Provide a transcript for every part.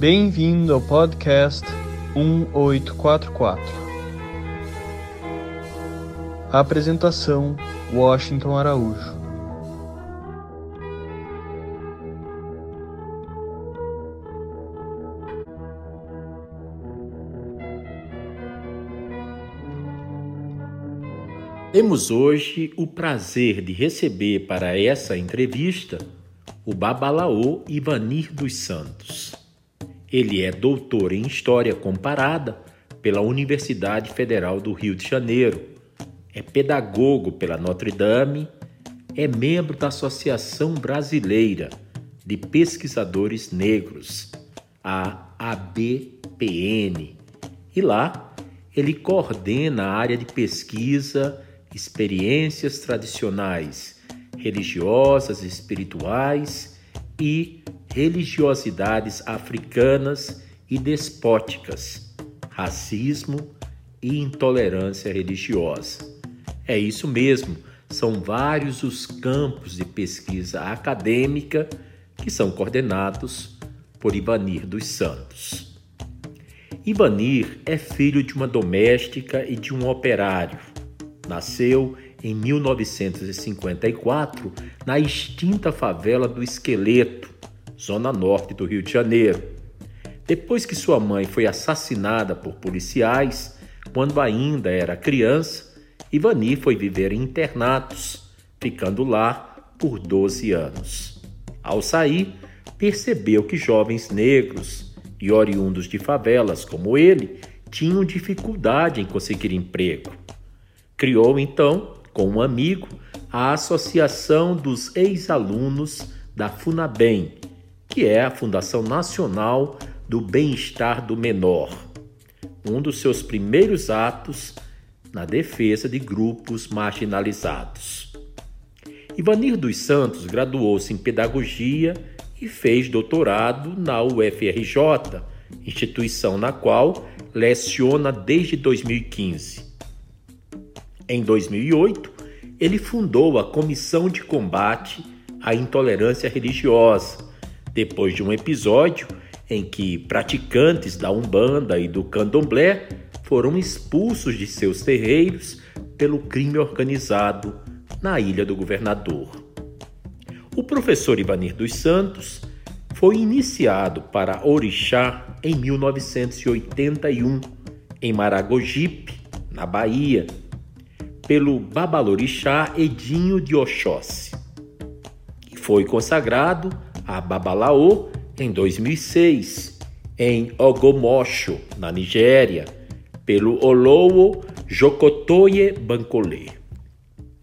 Bem-vindo ao podcast 1844. A apresentação: Washington Araújo. Temos hoje o prazer de receber para essa entrevista o Babalaô Ivanir dos Santos. Ele é doutor em História Comparada pela Universidade Federal do Rio de Janeiro, é pedagogo pela Notre Dame, é membro da Associação Brasileira de Pesquisadores Negros, a ABPN, e lá ele coordena a área de pesquisa experiências tradicionais religiosas, espirituais e religiosidades africanas e despóticas, racismo e intolerância religiosa. É isso mesmo, são vários os campos de pesquisa acadêmica que são coordenados por Ivanir dos Santos. Ivanir é filho de uma doméstica e de um operário Nasceu em 1954 na extinta favela do Esqueleto, zona norte do Rio de Janeiro. Depois que sua mãe foi assassinada por policiais, quando ainda era criança, Ivani foi viver em internatos, ficando lá por 12 anos. Ao sair, percebeu que jovens negros e oriundos de favelas como ele tinham dificuldade em conseguir emprego. Criou então, com um amigo, a Associação dos Ex-Alunos da FUNABEM, que é a Fundação Nacional do Bem-Estar do Menor. Um dos seus primeiros atos na defesa de grupos marginalizados. Ivanir dos Santos graduou-se em Pedagogia e fez doutorado na UFRJ, instituição na qual leciona desde 2015. Em 2008, ele fundou a Comissão de Combate à Intolerância Religiosa, depois de um episódio em que praticantes da Umbanda e do Candomblé foram expulsos de seus terreiros pelo crime organizado na Ilha do Governador. O professor Ivanir dos Santos foi iniciado para Orixá em 1981, em Maragogipe, na Bahia, pelo Babalorixá Edinho de Oxóssi, e foi consagrado a Babalaô em 2006, em Ogomosho, na Nigéria, pelo Olowo Jokotoye Bancolé.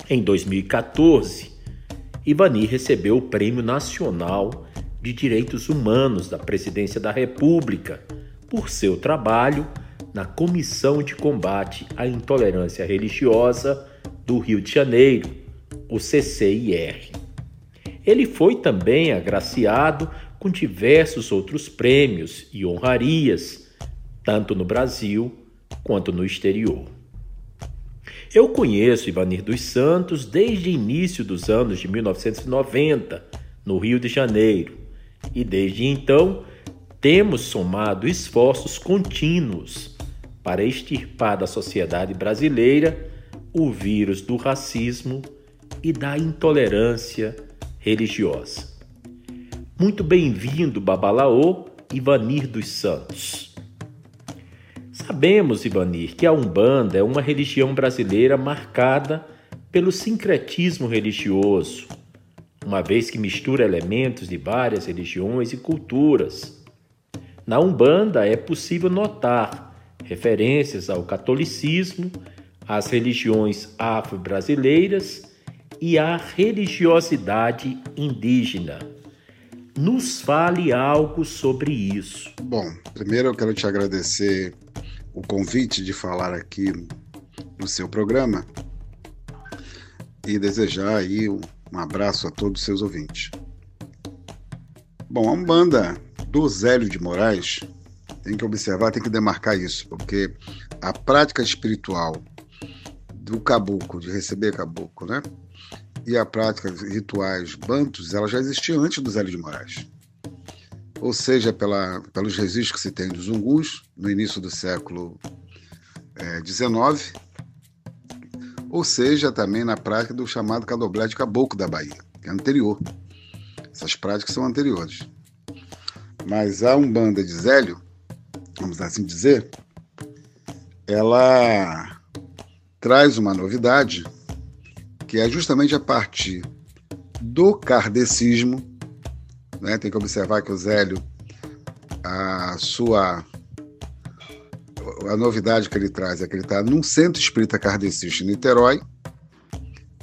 Em 2014, Ivani recebeu o Prêmio Nacional de Direitos Humanos da Presidência da República por seu trabalho na Comissão de Combate à Intolerância Religiosa do Rio de Janeiro, o CCIR. Ele foi também agraciado com diversos outros prêmios e honrarias, tanto no Brasil quanto no exterior. Eu conheço Ivanir dos Santos desde o início dos anos de 1990, no Rio de Janeiro, e desde então temos somado esforços contínuos para extirpar da sociedade brasileira o vírus do racismo e da intolerância religiosa. Muito bem-vindo, Babalaô Ivanir dos Santos. Sabemos, Ivanir, que a Umbanda é uma religião brasileira marcada pelo sincretismo religioso, uma vez que mistura elementos de várias religiões e culturas. Na Umbanda é possível notar referências ao catolicismo, às religiões afro-brasileiras e à religiosidade indígena. Nos fale algo sobre isso. Bom, primeiro eu quero te agradecer o convite de falar aqui no seu programa e desejar aí um abraço a todos os seus ouvintes. Bom, a Umbanda do Zélio de Moraes tem que observar, tem que demarcar isso, porque a prática espiritual do caboclo, de receber caboclo, né? E a prática rituais bantos, ela já existia antes do Zélio de Moraes. ou seja, pela, pelos registros que se tem dos Zungus, no início do século XIX, é, ou seja, também na prática do chamado candomblé de caboclo da Bahia, que é anterior. Essas práticas são anteriores. Mas a Umbanda de Zélio, vamos assim dizer, ela traz uma novidade que é justamente a partir do kardecismo, né? tem que observar que o Zélio, a sua a novidade que ele traz é que ele está num centro espírita kardecista em Niterói,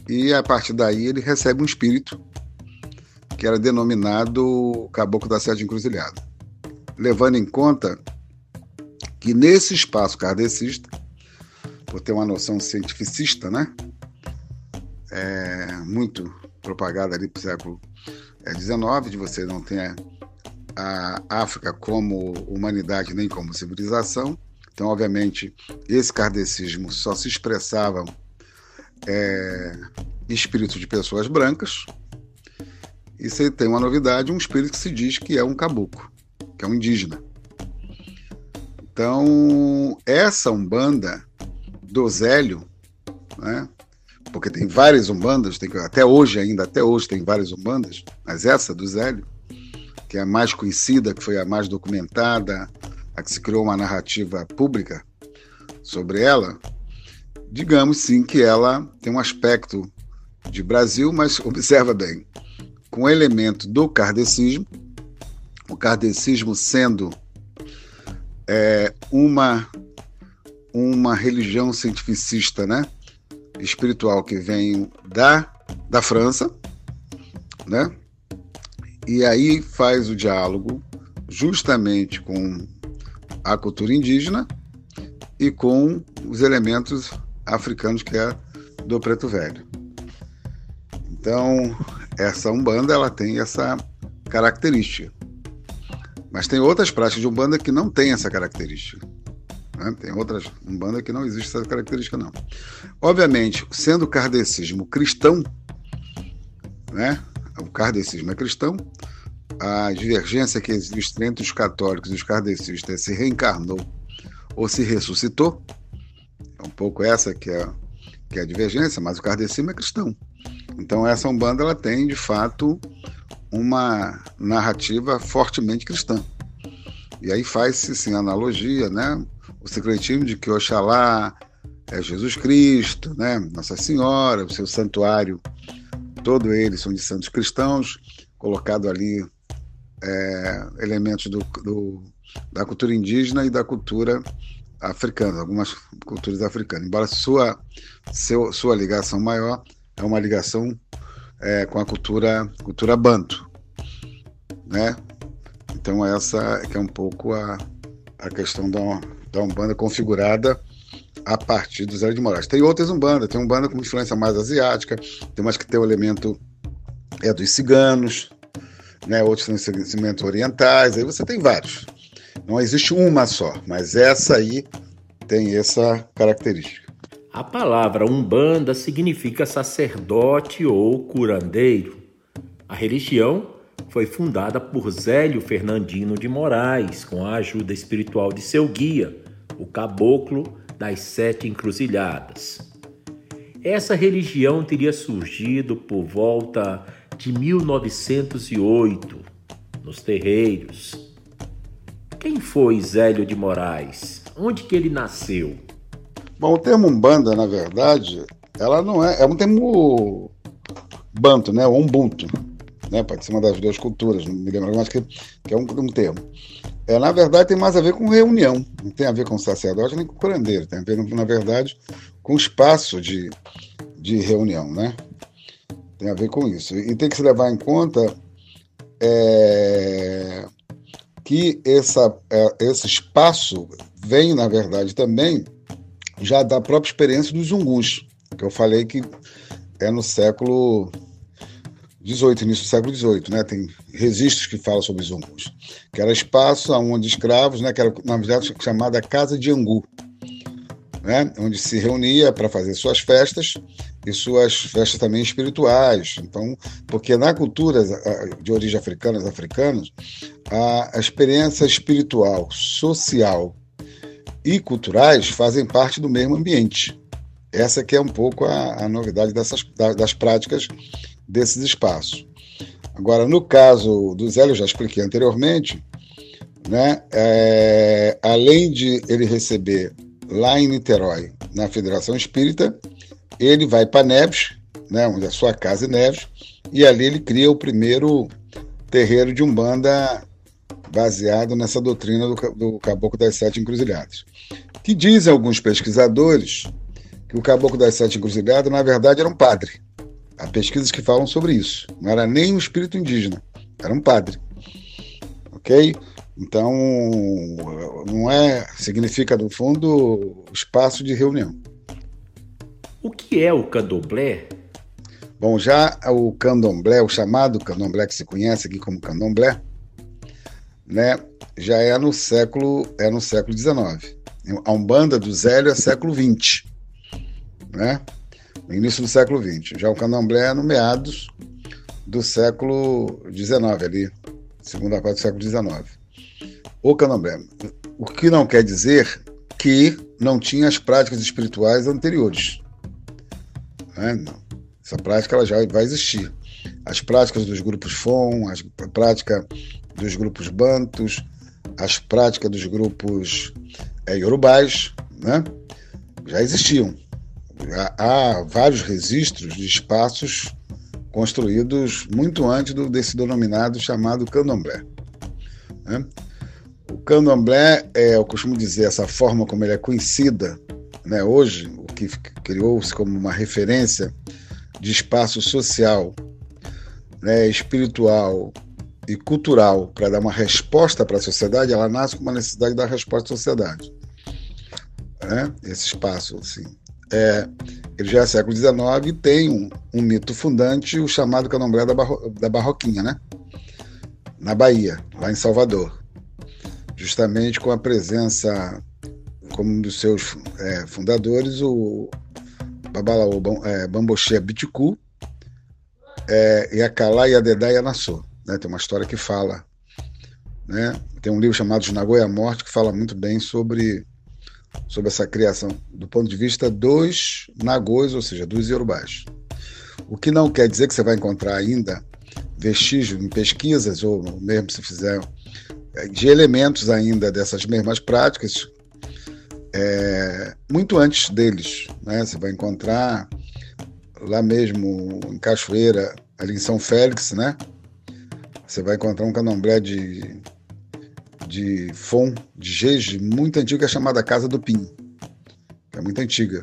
e a partir daí ele recebe um espírito que era denominado Caboclo da Sete Encruzilhada. Levando em conta que nesse espaço kardecista, por ter uma noção cientificista, né? É, muito propagada ali para o século XIX, de você não ter a África como humanidade nem como civilização, então, obviamente, esse kardecismo só se expressava é, espírito de pessoas brancas. E você tem uma novidade, um espírito que se diz que é um caboclo, que é um indígena. Então, essa umbanda do Zélio, né, porque tem várias umbandas, tem, até hoje ainda, até hoje tem várias umbandas, mas essa do Zélio, que é a mais conhecida, que foi a mais documentada, a que se criou uma narrativa pública sobre ela, digamos sim que ela tem um aspecto de Brasil, mas observa bem, com elemento do kardecismo, o kardecismo sendo é, uma uma religião cientificista, né, espiritual que vem da da França, né, e aí faz o diálogo justamente com a cultura indígena e com os elementos africanos que é do preto velho. Então, essa umbanda ela tem essa característica. Mas tem outras práticas de umbanda que não tem essa característica. Né? Tem outras umbanda que não existe essa característica não. Obviamente, sendo o kardecismo cristão, né? O kardecismo é cristão, a divergência que existe entre os católicos e os kardecistas se reencarnou ou se ressuscitou. É um pouco essa que é, que é a divergência, mas o kardecismo é cristão. Então essa Umbanda ela tem, de fato, uma narrativa fortemente cristã. E aí faz-se sim analogia, né? O secretismo de que Oxalá é Jesus Cristo, né? Nossa Senhora, o seu santuário, todo eles são de santos cristãos, colocado ali é, elementos do, do, da cultura indígena e da cultura africana, algumas culturas africanas. Embora sua, seu, sua ligação maior é uma ligação é, com a cultura, cultura banto, né? Então essa é é um pouco a, a questão da, da Umbanda configurada a partir do Zé de Moraes. Tem outras Umbanda, tem Umbanda com influência mais asiática, tem umas que tem o elemento é dos ciganos, né, outros conhecimentos orientais, aí você tem vários. Não existe uma só, mas essa aí tem essa característica. A palavra umbanda significa sacerdote ou curandeiro. A religião foi fundada por Zélio Fernandino de Moraes, com a ajuda espiritual de seu guia, o caboclo das sete encruzilhadas. Essa religião teria surgido por volta de 1908, nos terreiros. Quem foi Zélio de Moraes? Onde que ele nasceu? Bom, o termo Umbanda, na verdade, ela não é. É um termo banto, né? Ou Ubuntu. Né? Pode ser uma das duas culturas, não me lembro, mas que, que é um, um termo. É, na verdade, tem mais a ver com reunião, não tem a ver com sacerdote nem com curandeiro, tem a ver, na verdade, com espaço de, de reunião, né? Tem a ver com isso. E tem que se levar em conta é, que essa, é, esse espaço vem, na verdade, também já da própria experiência dos zungus, que eu falei que é no século XVIII, início do século XVIII, né? Tem registros que falam sobre zungus, que era espaço onde escravos, né? Que era na verdade chamada Casa de Angu, né? Onde se reunia para fazer suas festas e suas festas também espirituais. Então, porque na cultura de origem africana, africanos, a experiência espiritual, social e culturais fazem parte do mesmo ambiente. Essa que é um pouco a, a novidade dessas, das práticas desses espaços. Agora, no caso do Zé, eu já expliquei anteriormente, né, é, além de ele receber lá em Niterói, na Federação Espírita, ele vai para Neves, né, onde é a sua casa em Neves, e ali ele cria o primeiro terreiro de Umbanda baseado nessa doutrina do, do Caboclo das Sete Encruzilhadas. Que dizem alguns pesquisadores que o Caboclo das Sete Encruzilhadas, na verdade, era um padre. Há pesquisas que falam sobre isso. Não era nem um espírito indígena, era um padre. Ok? Então, não é. Significa, no fundo, espaço de reunião. O que é o candomblé? Bom, já o candomblé, o chamado candomblé que se conhece aqui como candomblé, né, já é no século é no século XIX. A Umbanda do Zélio é século XX, né? No início do século XX. Já o Candomblé é no meados do século XIX ali, segunda parte do século XIX. O Candomblé, o que não quer dizer que não tinha as práticas espirituais anteriores. Né? Essa prática ela já vai existir. As práticas dos grupos FON, a prática dos grupos bantos, as práticas dos grupos é, yorubais, né? já existiam. Há, vários registros de espaços construídos muito antes do, desse denominado chamado candomblé. Né? O candomblé, é, eu costumo dizer, essa forma como ele é conhecida né, hoje, o que criou-se como uma referência de espaço social, né, espiritual e cultural para dar uma resposta para a sociedade, ela nasce com uma necessidade de dar resposta à sociedade. Né? Esse espaço, assim. É, ele já é século XIX e tem um, um mito fundante, o chamado candomblé da, barro, da Barroquinha, né? na Bahia, lá em Salvador. Justamente com a presença, como um dos seus é, fundadores, o Babalaô é, Bamboxé Biticu é, e a Calá e a Dedá e a Nassô. Né? Tem uma história que fala. Né? Tem um livro chamado Nagoya Morte que fala muito bem sobre, sobre essa criação, do ponto de vista dos Nagôs, ou seja, dos Yorubás. O que não quer dizer que você vai encontrar ainda vestígio em pesquisas, ou mesmo se fizer, é, de elementos ainda dessas mesmas práticas, é, muito antes deles. Né? Você vai encontrar lá mesmo em Cachoeira, ali em São Félix, né? Você vai encontrar um candomblé de, de Fon, de Jeje, muito é chamada Casa do Pinho, é muito antiga.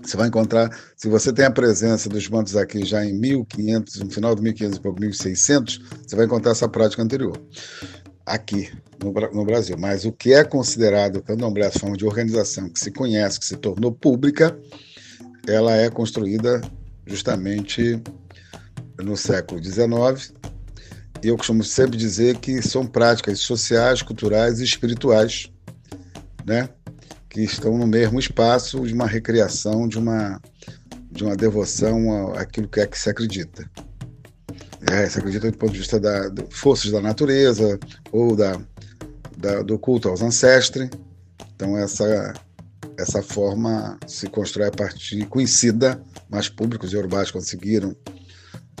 Você vai encontrar, se você tem a presença dos mantos aqui já em 1500, no final de 1500 e pouco, 1600, você vai encontrar essa prática anterior aqui no, no, Brasil. Mas o que é considerado candomblé, a forma de organização que se conhece, que se tornou pública, ela é construída justamente no século XIX. Eu costumo sempre dizer que são práticas sociais, culturais e espirituais, né? que estão no mesmo espaço de uma recriação, de uma, de uma devoção àquilo que é que se acredita. É, se acredita do ponto de vista da, de forças da natureza ou da, da, do culto aos ancestres. Então, essa, essa forma se constrói a partir conhecida, mais públicos e urbanos conseguiram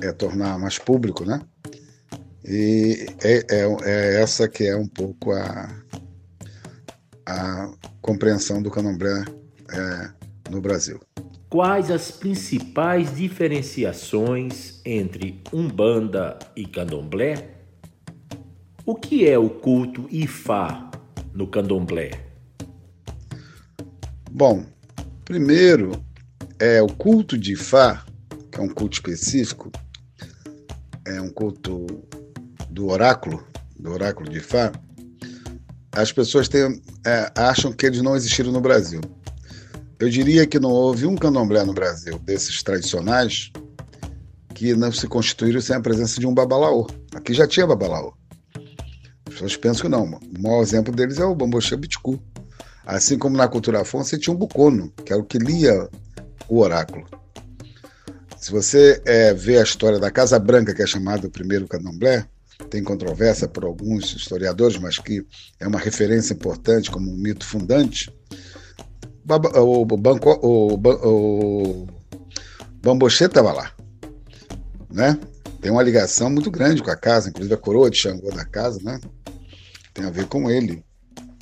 é, tornar mais público, né? E é, é, é essa que é um pouco a, a compreensão do candomblé é, no Brasil. Quais as principais diferenciações entre Umbanda e Candomblé? O que é o culto Ifá no Candomblé? Bom, primeiro é o culto de Ifá, que é um culto específico, é um culto do oráculo, do oráculo de Ifá, as pessoas têm, é, acham que eles não existiram no Brasil. Eu diria que não houve um candomblé no Brasil, desses tradicionais, que não se constituíram sem a presença de um babalaô. Aqui já tinha babalaô. As pessoas pensam que não. O maior exemplo deles é o Bamboxê Biticu. Assim como na cultura Afonso, você tinha um bucono, que era o que lia o oráculo. Se você é, vê a história da Casa Branca, que é chamada o primeiro candomblé, tem controvérsia por alguns historiadores, mas que é uma referência importante como um mito fundante, o, banco, o, o estava lá, né? Tem uma ligação muito grande com a casa, inclusive a coroa de Xangô da casa, né? Tem a ver com ele.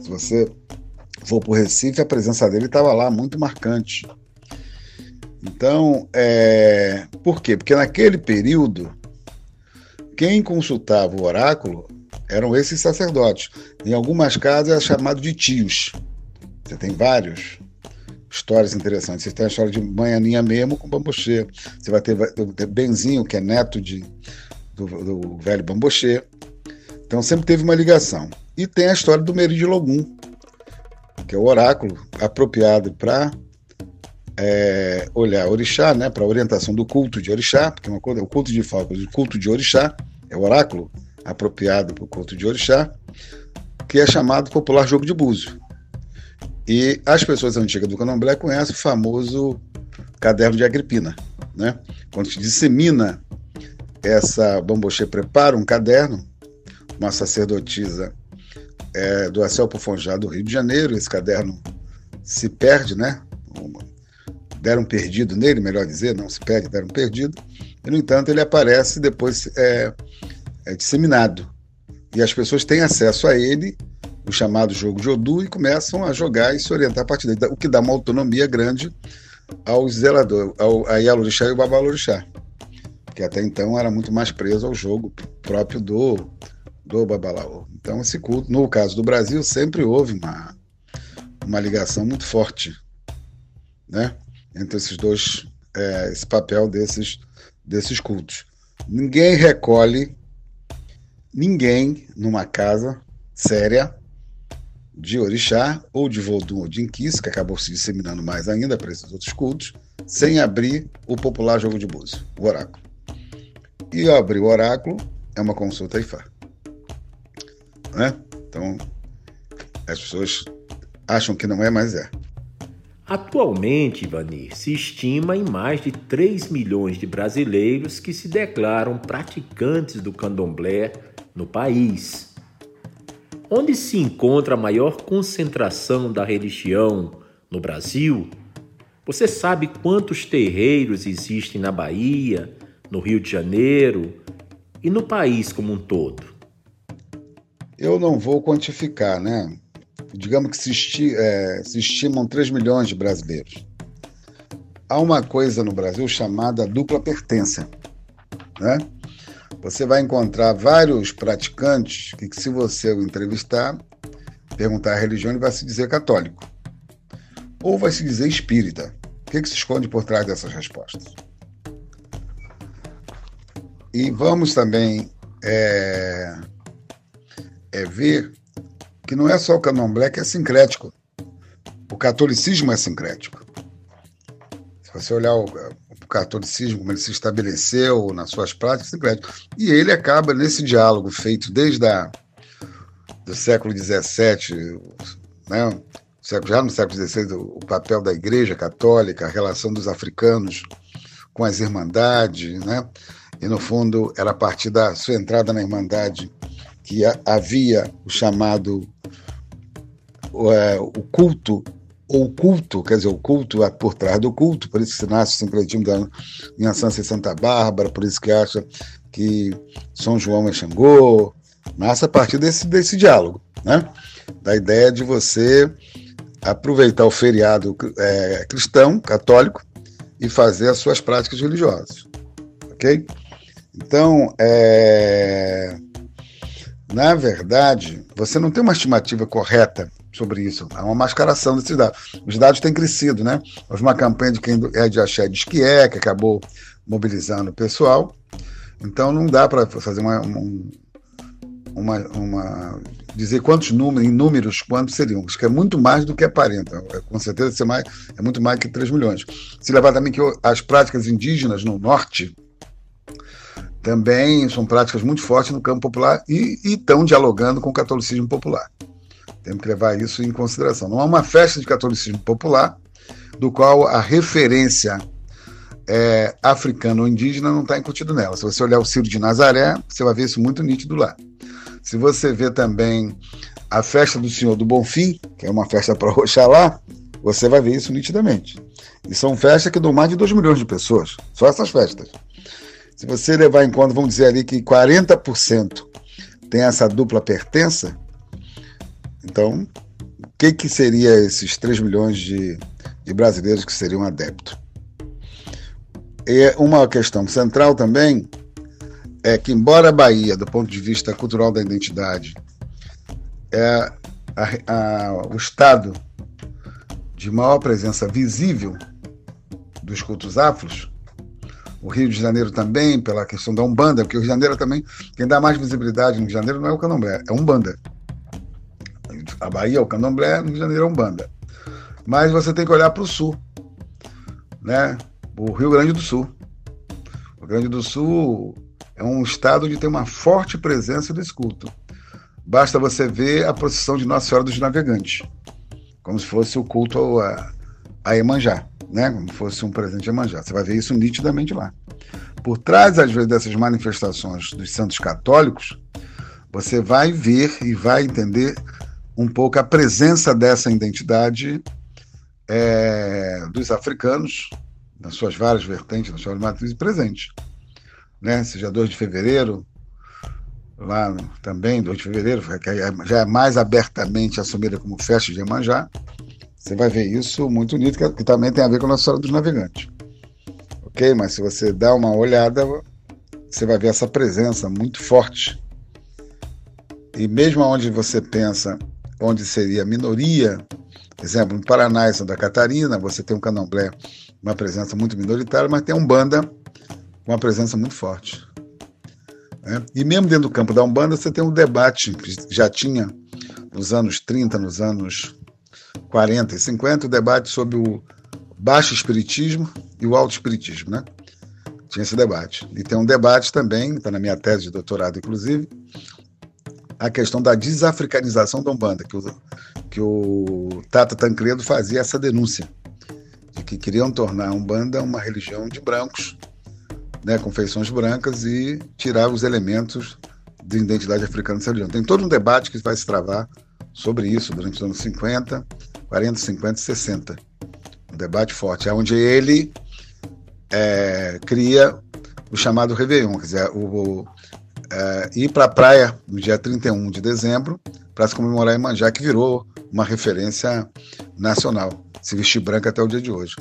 Se você for para o Recife, a presença dele estava lá, muito marcante. Então, é... por quê? Porque naquele período, quem consultava o oráculo eram esses sacerdotes. Em algumas casas é chamado de tios. Você tem vários histórias interessantes. Você tem a história de Manhaninha mesmo com Bambochê. Você vai ter, Benzinho, que é neto de, do, do, velho Bambochê. Então sempre teve uma ligação. E tem a história do Meri de Logum, que é o oráculo apropriado para é, olhar orixá, né, para orientação do culto de orixá, porque uma coisa é o culto de falco, o culto de orixá é o oráculo apropriado para o culto de orixá, que é chamado popular jogo de búzio. E as pessoas antigas do candomblé conhecem o famoso caderno de Agripina. Né? Quando se dissemina essa bamboche prepara um caderno, uma sacerdotisa é, do Acelpo Fonjá do Rio de Janeiro, esse caderno se perde, né? Deram perdido nele, melhor dizer, não se perde, deram perdido. E, no entanto, ele aparece depois é, é disseminado. E as pessoas têm acesso a ele o chamado jogo de Odu e começam a jogar e se orientar a partir daí, o que dá uma autonomia grande aos zeladores, ao, a Yalorixá e o Babalorixá, que até então era muito mais preso ao jogo próprio do, do Babalaô. Então, esse culto, no caso do Brasil, sempre houve uma, uma ligação muito forte né, entre esses dois, é, esse papel desses, desses cultos. Ninguém recolhe ninguém numa casa séria de orixá ou de vodum ou de inquis, que acabou se disseminando mais ainda para esses outros cultos, sem abrir o popular jogo de búzio, o oráculo. E abrir o oráculo é uma consulta IFA. Né? Então, as pessoas acham que não é, mas é. Atualmente, Ivanir, se estima em mais de 3 milhões de brasileiros que se declaram praticantes do candomblé no país. Onde se encontra a maior concentração da religião no Brasil? Você sabe quantos terreiros existem na Bahia, no Rio de Janeiro e no país como um todo? Eu não vou quantificar, né? Digamos que se, esti é, se estimam 3 milhões de brasileiros. Há uma coisa no Brasil chamada dupla pertença, né? você vai encontrar vários praticantes que, se você o entrevistar, perguntar a religião, ele vai se dizer católico. Ou vai se dizer espírita. O que, que se esconde por trás dessas respostas? E vamos também é, é ver que não é só o candomblé que é sincrético. O catolicismo é sincrético. Se você olhar o, catolicismo, como ele se estabeleceu nas suas práticas, e ele acaba nesse diálogo feito desde a, do século XVII, né, já no século XVI, o papel da Igreja Católica, a relação dos africanos com as irmandades, né? E no fundo era a partir da sua entrada na irmandade que havia o chamado é, o culto ou culto, quer dizer, o culto é por trás do culto, por isso que nasce o sincretismo da minha Sança e Santa Bárbara, por isso que acha que São João é Xangô, nasce a partir desse, desse diálogo, né? da ideia de você aproveitar o feriado é, cristão, católico, e fazer as suas práticas religiosas, ok? Então, é... na verdade, você não tem uma estimativa correta sobre isso. Há uma mascaração desses dados. Os dados têm crescido, né? Houve uma campanha de quem é de axé diz que é, que acabou mobilizando o pessoal. Então não dá para fazer uma, uma, uma, dizer quantos números, em números, quantos seriam. Acho que é muito mais do que aparenta. É, com certeza mais, é muito mais que 3 milhões. Se levar também que as práticas indígenas no norte também são práticas muito fortes no campo popular e, estão dialogando com o catolicismo popular. Temos que levar isso em consideração. Não é uma festa de catolicismo popular, do qual a referência é, africano ou indígena não está incutido nela. Se você olhar o Ciro de Nazaré, você vai ver isso muito nítido lá. Se você vê também a festa do Senhor do Bonfim, que é uma festa para Oxalá, você vai ver isso nitidamente. E são festas que dão mais de 2 milhões de pessoas, só essas festas. Se você levar em conta, vamos dizer ali que 40% tem essa dupla pertença, então, o que, que seria esses 3 milhões de, de brasileiros que seriam adeptos? E uma questão central também é que, embora a Bahia, do ponto de vista cultural da identidade, é a, a, o estado de maior presença visível dos cultos afros, o Rio de Janeiro também, pela questão da Umbanda, porque o Rio de Janeiro também, quem dá mais visibilidade no Rio de Janeiro não é o Candomblé, é Umbanda. A Bahia é o Candomblé, no Rio de Janeiro é Umbanda. Mas você tem que olhar para o sul, né? O Rio Grande do Sul. O Rio Grande do Sul é um estado onde tem uma forte presença desse culto. Basta você ver a procissão de Nossa Senhora dos Navegantes, como se fosse o culto a, a Emanjá, né? como se fosse um presente de Emanjá. Você vai ver isso nitidamente lá. Por trás, às vezes, dessas manifestações dos santos católicos, você vai ver e vai entender um pouco a presença dessa identidade é, dos africanos, nas suas várias vertentes, nas suas matrizes, presente né? Seja 2 de fevereiro, lá também, 2 de fevereiro, que já é mais abertamente assumida como festa de Iemanjá. Você vai ver isso muito bonito, que, que também tem a ver com a Nossa Senhora dos Navegantes. Ok? Mas se você dá uma olhada, você vai ver essa presença muito forte. E mesmo onde você pensa onde seria minoria, exemplo, no Paraná e Santa Catarina, você tem um candomblé, uma presença muito minoritária, mas tem um banda com uma presença muito forte. Né? E mesmo dentro do campo da Umbanda, você tem um debate que já tinha nos anos 30, nos anos 40 e 50, o debate sobre o baixo espiritismo e o alto espiritismo, né? Tinha esse debate. E tem um debate também, está na minha tese de doutorado, inclusive, a questão da desafricanização da Umbanda, que o, que o Tata Tancredo fazia essa denúncia, de que queriam tornar a Umbanda uma religião de brancos né, com feições brancas e tirar os elementos de identidade africana dessa religião. Tem todo um debate que vai se travar sobre isso durante os anos 50, 40, 50 e 60. Um debate forte, é onde ele é, cria o chamado Réveillon, quer dizer, o, o é, ir para a praia no dia 31 de dezembro para se comemorar Imanjá, que virou uma referência nacional, se vestir branco até o dia de hoje.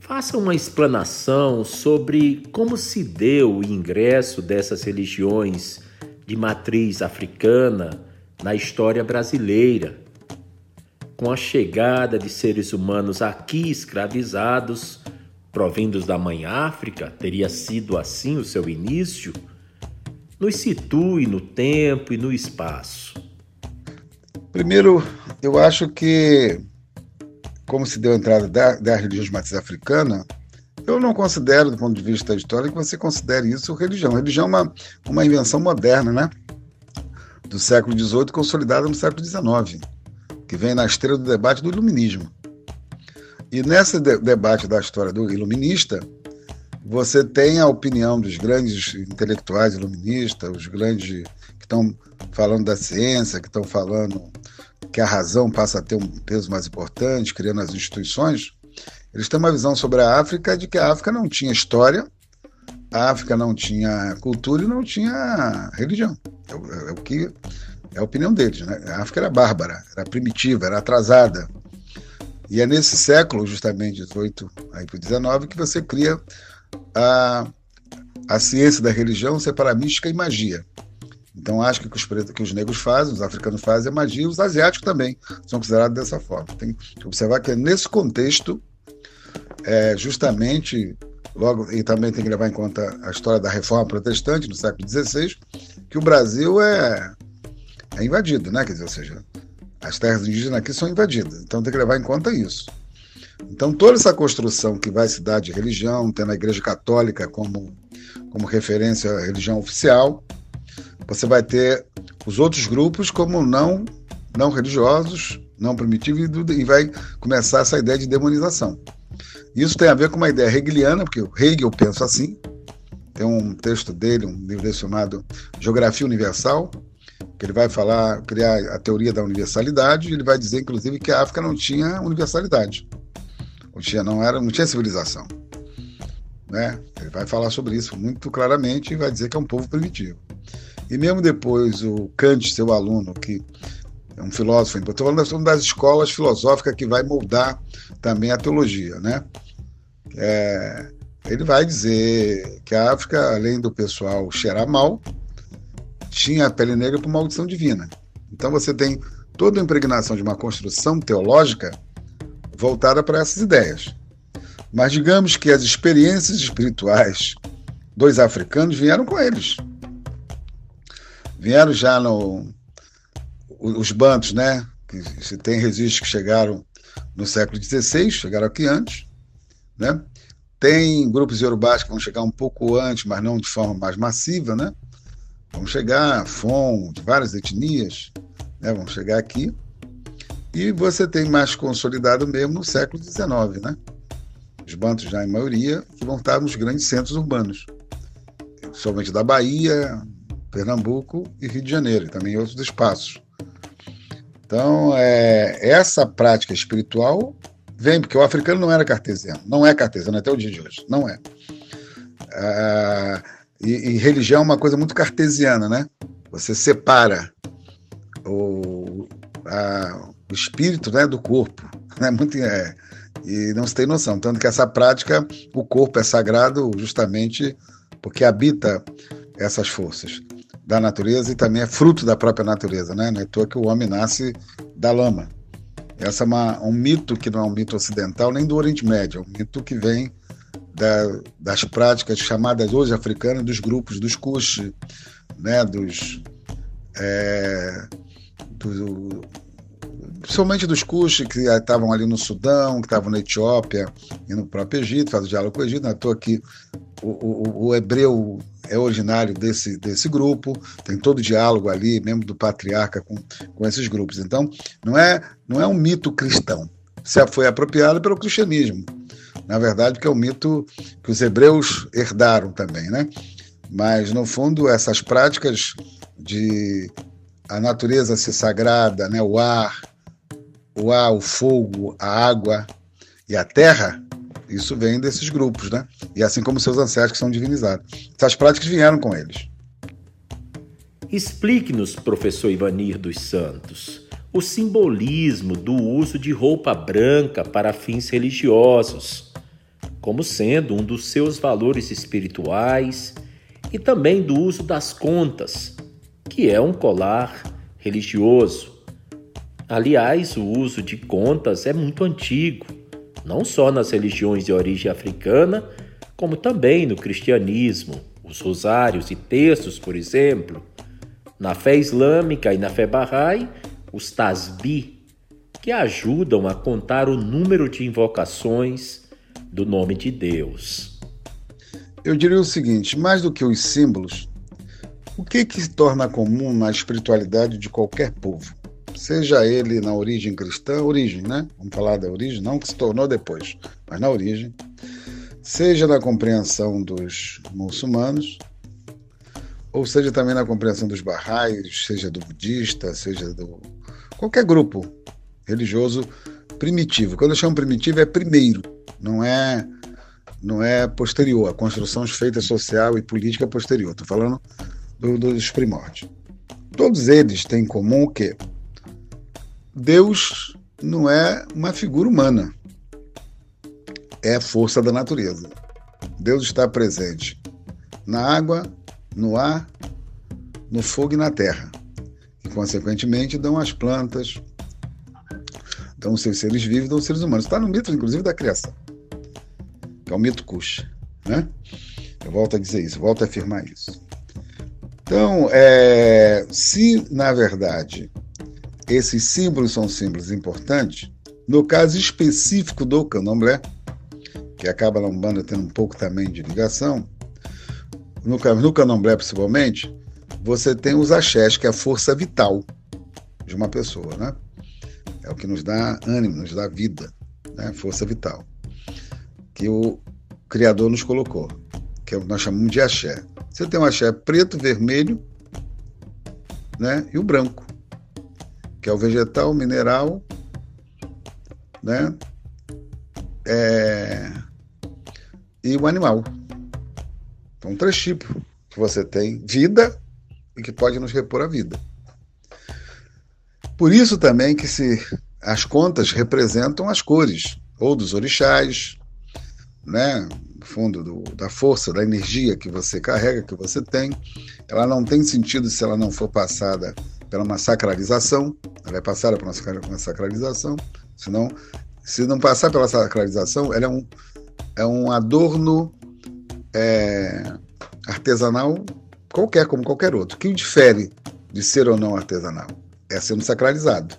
Faça uma explanação sobre como se deu o ingresso dessas religiões de matriz africana na história brasileira. Com a chegada de seres humanos aqui escravizados, provindos da Mãe África, teria sido assim o seu início? Nos situe no tempo e no espaço. Primeiro, eu acho que como se deu a entrada da, da religião de matriz africana, eu não considero, do ponto de vista histórico, que você considere isso religião. Religião é uma, uma invenção moderna, né? Do século XVIII, consolidada no século XIX, que vem na esteira do debate do iluminismo. E nesse de debate da história do iluminista, você tem a opinião dos grandes intelectuais iluministas, os grandes que estão falando da ciência, que estão falando que a razão passa a ter um peso mais importante, criando as instituições, eles têm uma visão sobre a África de que a África não tinha história, a África não tinha cultura e não tinha religião. É o, é o que é a opinião deles. Né? A África era bárbara, era primitiva, era atrasada. E é nesse século, justamente 18 aí para 19, que você cria a, a ciência da religião separar mística e magia. Então, acho que os, pretos, que os negros fazem, os africanos fazem é magia, os asiáticos também são considerados dessa forma. Tem que observar que é nesse contexto, é, justamente, logo, e também tem que levar em conta a história da reforma protestante no século XVI, que o Brasil é, é invadido, né? Quer dizer, ou seja, as terras indígenas aqui são invadidas. Então, tem que levar em conta isso. Então, toda essa construção que vai se dar de religião, tendo a Igreja Católica como, como referência à religião oficial, você vai ter os outros grupos como não, não religiosos, não primitivos, e vai começar essa ideia de demonização. Isso tem a ver com uma ideia hegeliana, porque o Hegel pensa assim. Tem um texto dele, um livro dele chamado Geografia Universal, que ele vai falar, criar a teoria da universalidade, e ele vai dizer, inclusive, que a África não tinha universalidade. Não tinha, não era, não tinha civilização. Né? Ele vai falar sobre isso muito claramente e vai dizer que é um povo primitivo. E mesmo depois, o Kant, seu aluno, que é um filósofo, estou falando das escolas filosóficas que vai moldar também a teologia, né? É, ele vai dizer que a África, além do pessoal cheirar mal, tinha a pele negra por maldição divina. Então você tem toda a impregnação de uma construção teológica voltada para essas ideias. Mas digamos que as experiências espirituais dos africanos vieram com eles. Vieram já no os bantos, né? Que se tem registros que chegaram no século XVI, chegaram aqui antes, né? Tem grupos yorubás que vão chegar um pouco antes, mas não de forma mais massiva, né? Vão chegar FON, de várias etnias, né? Vão chegar aqui. E você tem mais consolidado mesmo no século XIX, né? Os bantos já em maioria, que vão estar nos grandes centros urbanos, somente da Bahia, Pernambuco e Rio de Janeiro, e também outros espaços. Então, é, essa prática espiritual vem, porque o africano não era cartesiano, não é cartesiano até o dia de hoje, não é. Ah, e, e, religião é uma coisa muito cartesiana, né? Você separa o, a, o espírito né, do corpo, né? Muito, é, e não se tem noção. Tanto que essa prática, o corpo é sagrado justamente porque habita essas forças da natureza e também é fruto da própria natureza, né? Não é toa que o homem nasce da lama. Essa é uma, um mito que não é um mito ocidental nem do Oriente Médio, é um mito que vem da, das práticas chamadas hoje africanas dos grupos dos Kush, né? Dos é, do, principalmente dos Kush que estavam ali no Sudão, que estavam na Etiópia e no próprio Egito, faz o diálogo com o Egito. Não é que o, o, o hebreu é originário desse, desse grupo, tem todo o diálogo ali, mesmo do patriarca com, com esses grupos. Então, não é, não é um mito cristão. Se foi apropriado pelo cristianismo. Na verdade, que é um mito que os hebreus herdaram também, né? Mas, no fundo, essas práticas de a natureza ser sagrada, né? o ar, o ar, o fogo, a água e a terra, isso vem desses grupos, né? E assim como seus ancestros que são divinizados. Essas práticas vieram com eles. Explique-nos, professor Ivanir dos Santos, o simbolismo do uso de roupa branca para fins religiosos, como sendo um dos seus valores espirituais, e também do uso das contas, que é um colar religioso. Aliás, o uso de contas é muito antigo não só nas religiões de origem africana, como também no cristianismo, os rosários e textos, por exemplo, na fé islâmica e na fé Bahá'í, os tasbih, que ajudam a contar o número de invocações do nome de Deus. Eu diria o seguinte: mais do que os símbolos, o que, que se torna comum na espiritualidade de qualquer povo? seja ele na origem cristã, origem, né? Vamos falar da origem, não que se tornou depois, mas na origem, seja na compreensão dos muçulmanos, ou seja também na compreensão dos barrais, seja do budista, seja do qualquer grupo religioso primitivo. Quando eu chamo primitivo é primeiro, não é não é posterior. A construção feita social e política é posterior. Estou falando do, dos primórdios. Todos eles têm em comum o quê? Deus não é uma figura humana, é a força da natureza. Deus está presente na água, no ar, no fogo e na terra. E, consequentemente, dão as plantas, dão os seus seres vivos, dão os seres humanos. Está no mito, inclusive, da criação, é o mito Kush. Né? Eu volto a dizer isso, volto a afirmar isso. Então, é, se, na verdade, esses símbolos são símbolos importantes. No caso específico do candomblé, que acaba na Umbanda tendo um pouco também de ligação, no, no candomblé principalmente, você tem os axés, que é a força vital de uma pessoa, né? É o que nos dá ânimo, nos dá vida, né? Força vital. Que o Criador nos colocou, que é o que nós chamamos de axé. Você tem um axé preto, vermelho né, e o branco, que é o vegetal, mineral, né, é, e o animal. São três tipos que você tem: vida e que pode nos repor a vida. Por isso também que se as contas representam as cores, ou dos orixás, né? fundo do, da força, da energia que você carrega, que você tem. Ela não tem sentido se ela não for passada pela uma sacralização. Ela é passada por uma sacralização. Senão, se não passar pela sacralização, ela é um, é um adorno é, artesanal qualquer, como qualquer outro. O que difere de ser ou não artesanal? É sendo sacralizado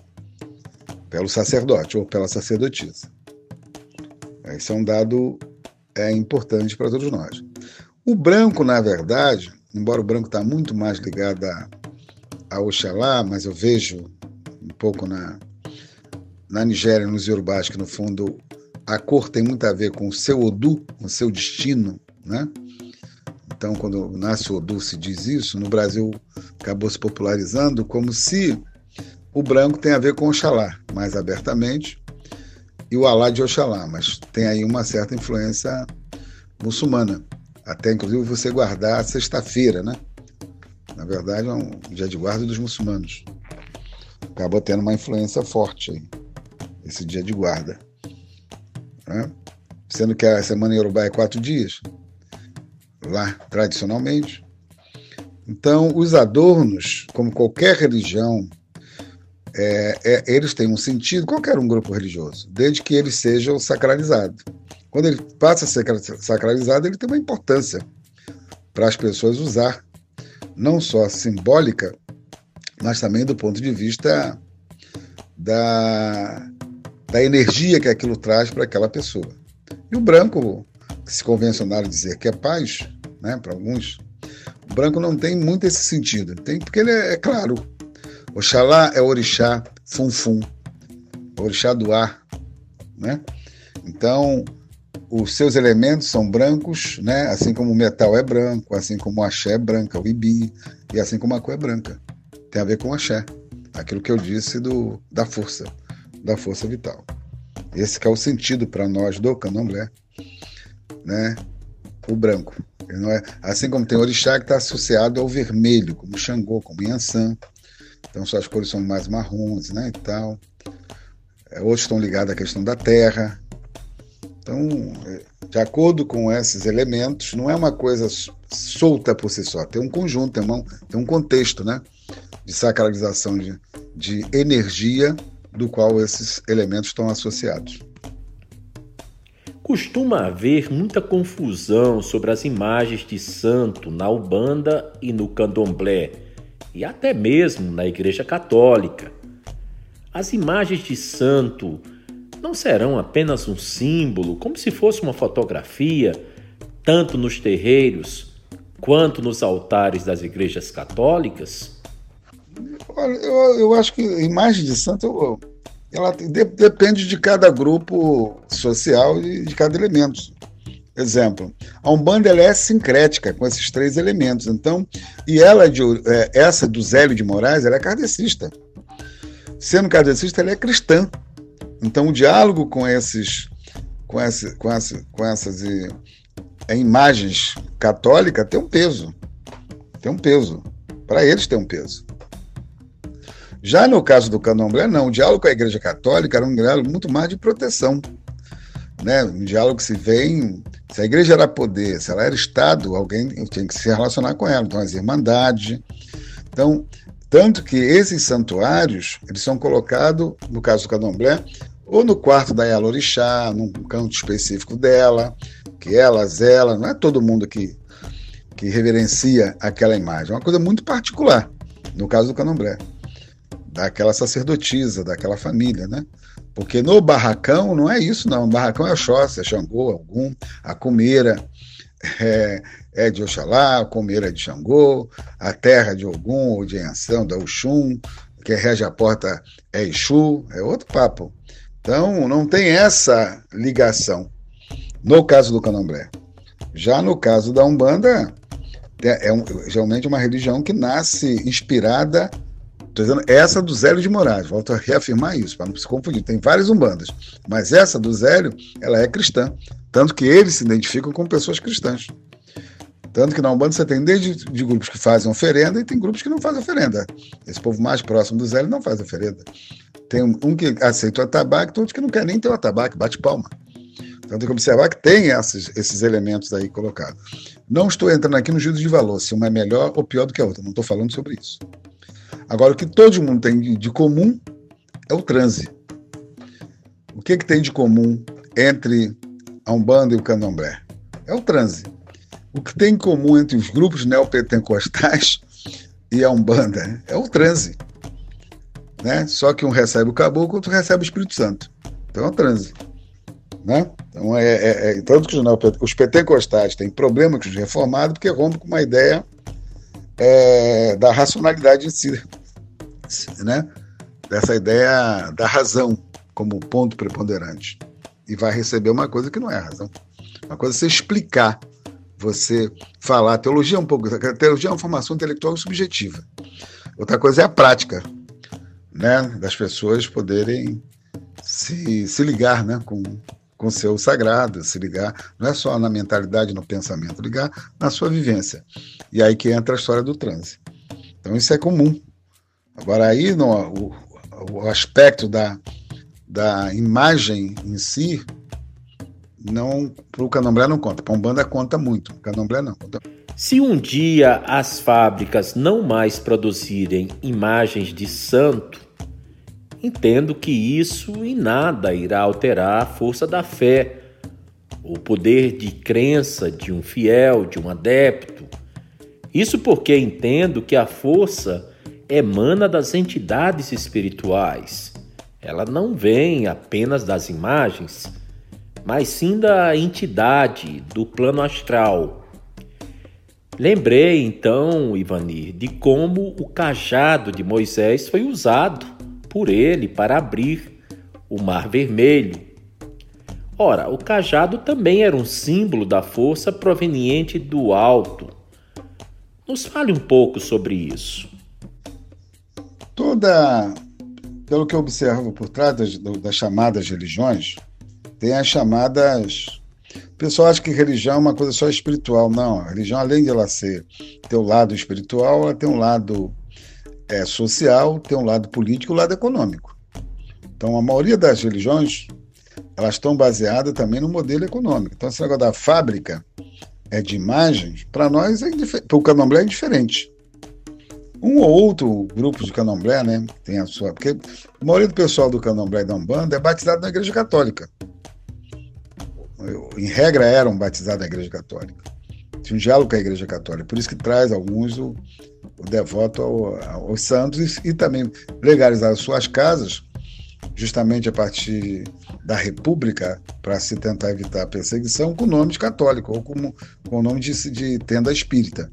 pelo sacerdote ou pela sacerdotisa. Esse é um dado é, importante para todos nós. O branco, na verdade, embora o branco está muito mais ligado a, a Oxalá, mas eu vejo um pouco na, na Nigéria, nos Yorubás, que no fundo a cor tem muito a ver com o seu Odu, com o seu destino, né? Então, quando nasce o Odu se diz isso, no Brasil acabou se popularizando como se o branco tem a ver com Oxalá, mais abertamente, e o Alá de Oxalá, mas tem aí uma certa influência muçulmana. Até, inclusive, você guardar sexta-feira, né? Na verdade, é um dia de guarda dos muçulmanos. Acabou tendo uma influência forte aí, esse dia de guarda. Né? Sendo que a semana Yorubá é quatro dias, lá, tradicionalmente. Então, os adornos, como qualquer religião, é, é, eles têm um sentido, qualquer um grupo religioso, desde que eles sejam sacralizados. Quando ele passa a ser sacralizado, ele tem uma importância para as pessoas usar, não só simbólica, mas também do ponto de vista da, da energia que aquilo traz para aquela pessoa. E o branco, que se convencionaram dizer que é paz, né, para alguns, o branco não tem muito esse sentido. Tem porque ele é, é claro, Oxalá é orixá funfum, orixá do ar, né? Então, os seus elementos são brancos, né? Assim como o metal é branco, assim como o axé é branca, o ibi, e assim como a cor é branca. Tem a ver com o axé, aquilo que eu disse do, da força, da força vital. Esse que é o sentido para nós do candomblé, né? O branco. É, assim como tem orixá que está associado ao vermelho, como Xangô, como Yansan, então suas cores são mais marrons, né, e tal. É, outros estão ligados à questão da terra. Então, é, de acordo com esses elementos, não é uma coisa solta por si só. Tem um conjunto, tem, uma, tem um contexto, né, de sacralização de, de energia do qual esses elementos estão associados. Costuma haver muita confusão sobre as imagens de santo na Ubanda e no Candomblé e até mesmo na Igreja Católica. As imagens de santo não serão apenas um símbolo, como se fosse uma fotografia, tanto nos terreiros quanto nos altares das igrejas católicas? Olha, eu, eu acho que imagem de santo ela de, depende de cada grupo social e de cada elemento. Exemplo, a Umbanda ela é sincrética com esses três elementos. Então, e ela de, é, essa do Zélio de Moraes, ela é kardecista. Sendo kardecista, ela é cristã. Então, o diálogo com esses com, essa, com, essa, com essas e, é, imagens católicas tem um peso. Tem um peso. Para eles tem um peso. Já no caso do candomblé, não. O diálogo com a Igreja Católica era um diálogo muito mais de proteção. Né? Um diálogo que se vem se a igreja era poder, se ela era Estado, alguém tinha que se relacionar com ela. Então, as irmandades. Então, tanto que esses santuários, eles são colocados, no caso do candomblé, ou no quarto da Yalorixá, num canto específico dela, que ela, zela, não é todo mundo que, que reverencia aquela imagem. É uma coisa muito particular, no caso do candomblé, daquela sacerdotisa, daquela família, né? Porque no barracão não é isso, não. O barracão é Oxóssi, é Xangô, algum, a comeira é, é, de Oxalá, a comeira é de Xangô, a terra de Ogum ou de Anção, da Oxum, que rege a porta é Exu, é outro papo. Então, não tem essa ligação. No caso do candomblé. Já no caso da Umbanda, é, é geralmente uma religião que nasce inspirada. Estou dizendo essa do Zélio de Moraes, volto a reafirmar isso, para não se confundir. Tem várias umbandas, mas essa do Zélio, ela é cristã. Tanto que eles se identificam com pessoas cristãs. Tanto que na Umbanda você tem desde de grupos que fazem oferenda e tem grupos que não fazem oferenda. Esse povo mais próximo do Zélio não faz oferenda. Tem um, que aceita o atabaque, outros que não quer nem ter o atabaque, bate palma. Então tem que observar que tem esses, esses elementos aí colocados. Não estou entrando aqui no juízo de valor, se uma é melhor ou pior do que a outra. Não estou falando sobre isso. Agora, o que todo mundo tem de, comum é o transe. O que, que tem de comum entre a Umbanda e o Candomblé? É o transe. O que tem em comum entre os grupos neopentecostais e a Umbanda é o transe. Né? Só que um recebe o caboclo, outro recebe o Espírito Santo. Então é o transe. Né? Então, é, é, é tanto que os pentecostais têm problema com os reformados, porque rompem com uma ideia é, da racionalidade em si, né? dessa ideia da razão como ponto preponderante. E vai receber uma coisa que não é a razão. Uma coisa é você explicar, você falar. Teologia é um pouco. Teologia é uma formação intelectual subjetiva. Outra coisa é a prática, né? das pessoas poderem se, se ligar né? com, com seu sagrado, se ligar, não é só na mentalidade, no pensamento, ligar na sua vivência. E aí que entra a história do transe. Então isso é comum. Agora aí no, o, o aspecto da, da imagem em si, não para o candomblé não conta, para Umbanda conta muito, o candomblé não. Conta. Se um dia as fábricas não mais produzirem imagens de santo, entendo que isso em nada irá alterar a força da fé, o poder de crença de um fiel, de um adepto. Isso porque entendo que a força emana das entidades espirituais. Ela não vem apenas das imagens, mas sim da entidade, do plano astral. Lembrei então, Ivanir, de como o cajado de Moisés foi usado por ele para abrir o Mar Vermelho. Ora, o cajado também era um símbolo da força proveniente do alto. Nos fale um pouco sobre isso. Toda, pelo que eu observo por trás das, das chamadas religiões, tem as chamadas o pessoal acha que religião é uma coisa só espiritual. Não, a religião, além de ela ser ter o lado espiritual, ela tem um lado é, social, tem um lado político e um lado econômico. Então, a maioria das religiões elas estão baseadas também no modelo econômico. Então, esse negócio da fábrica é de imagens, para nós, é para o candomblé é diferente. Um ou outro grupo de candomblé, né, tem a sua... Porque a maioria do pessoal do candomblé da Umbanda é batizado na igreja católica. Em regra, eram batizados na igreja católica. Tinha um diálogo com a igreja católica. Por isso que traz alguns o, o devoto ao, aos santos e, também legalizar suas casas, justamente a partir da República, para se tentar evitar a perseguição, com o nome de católico, ou como, com o nome de, de tenda espírita.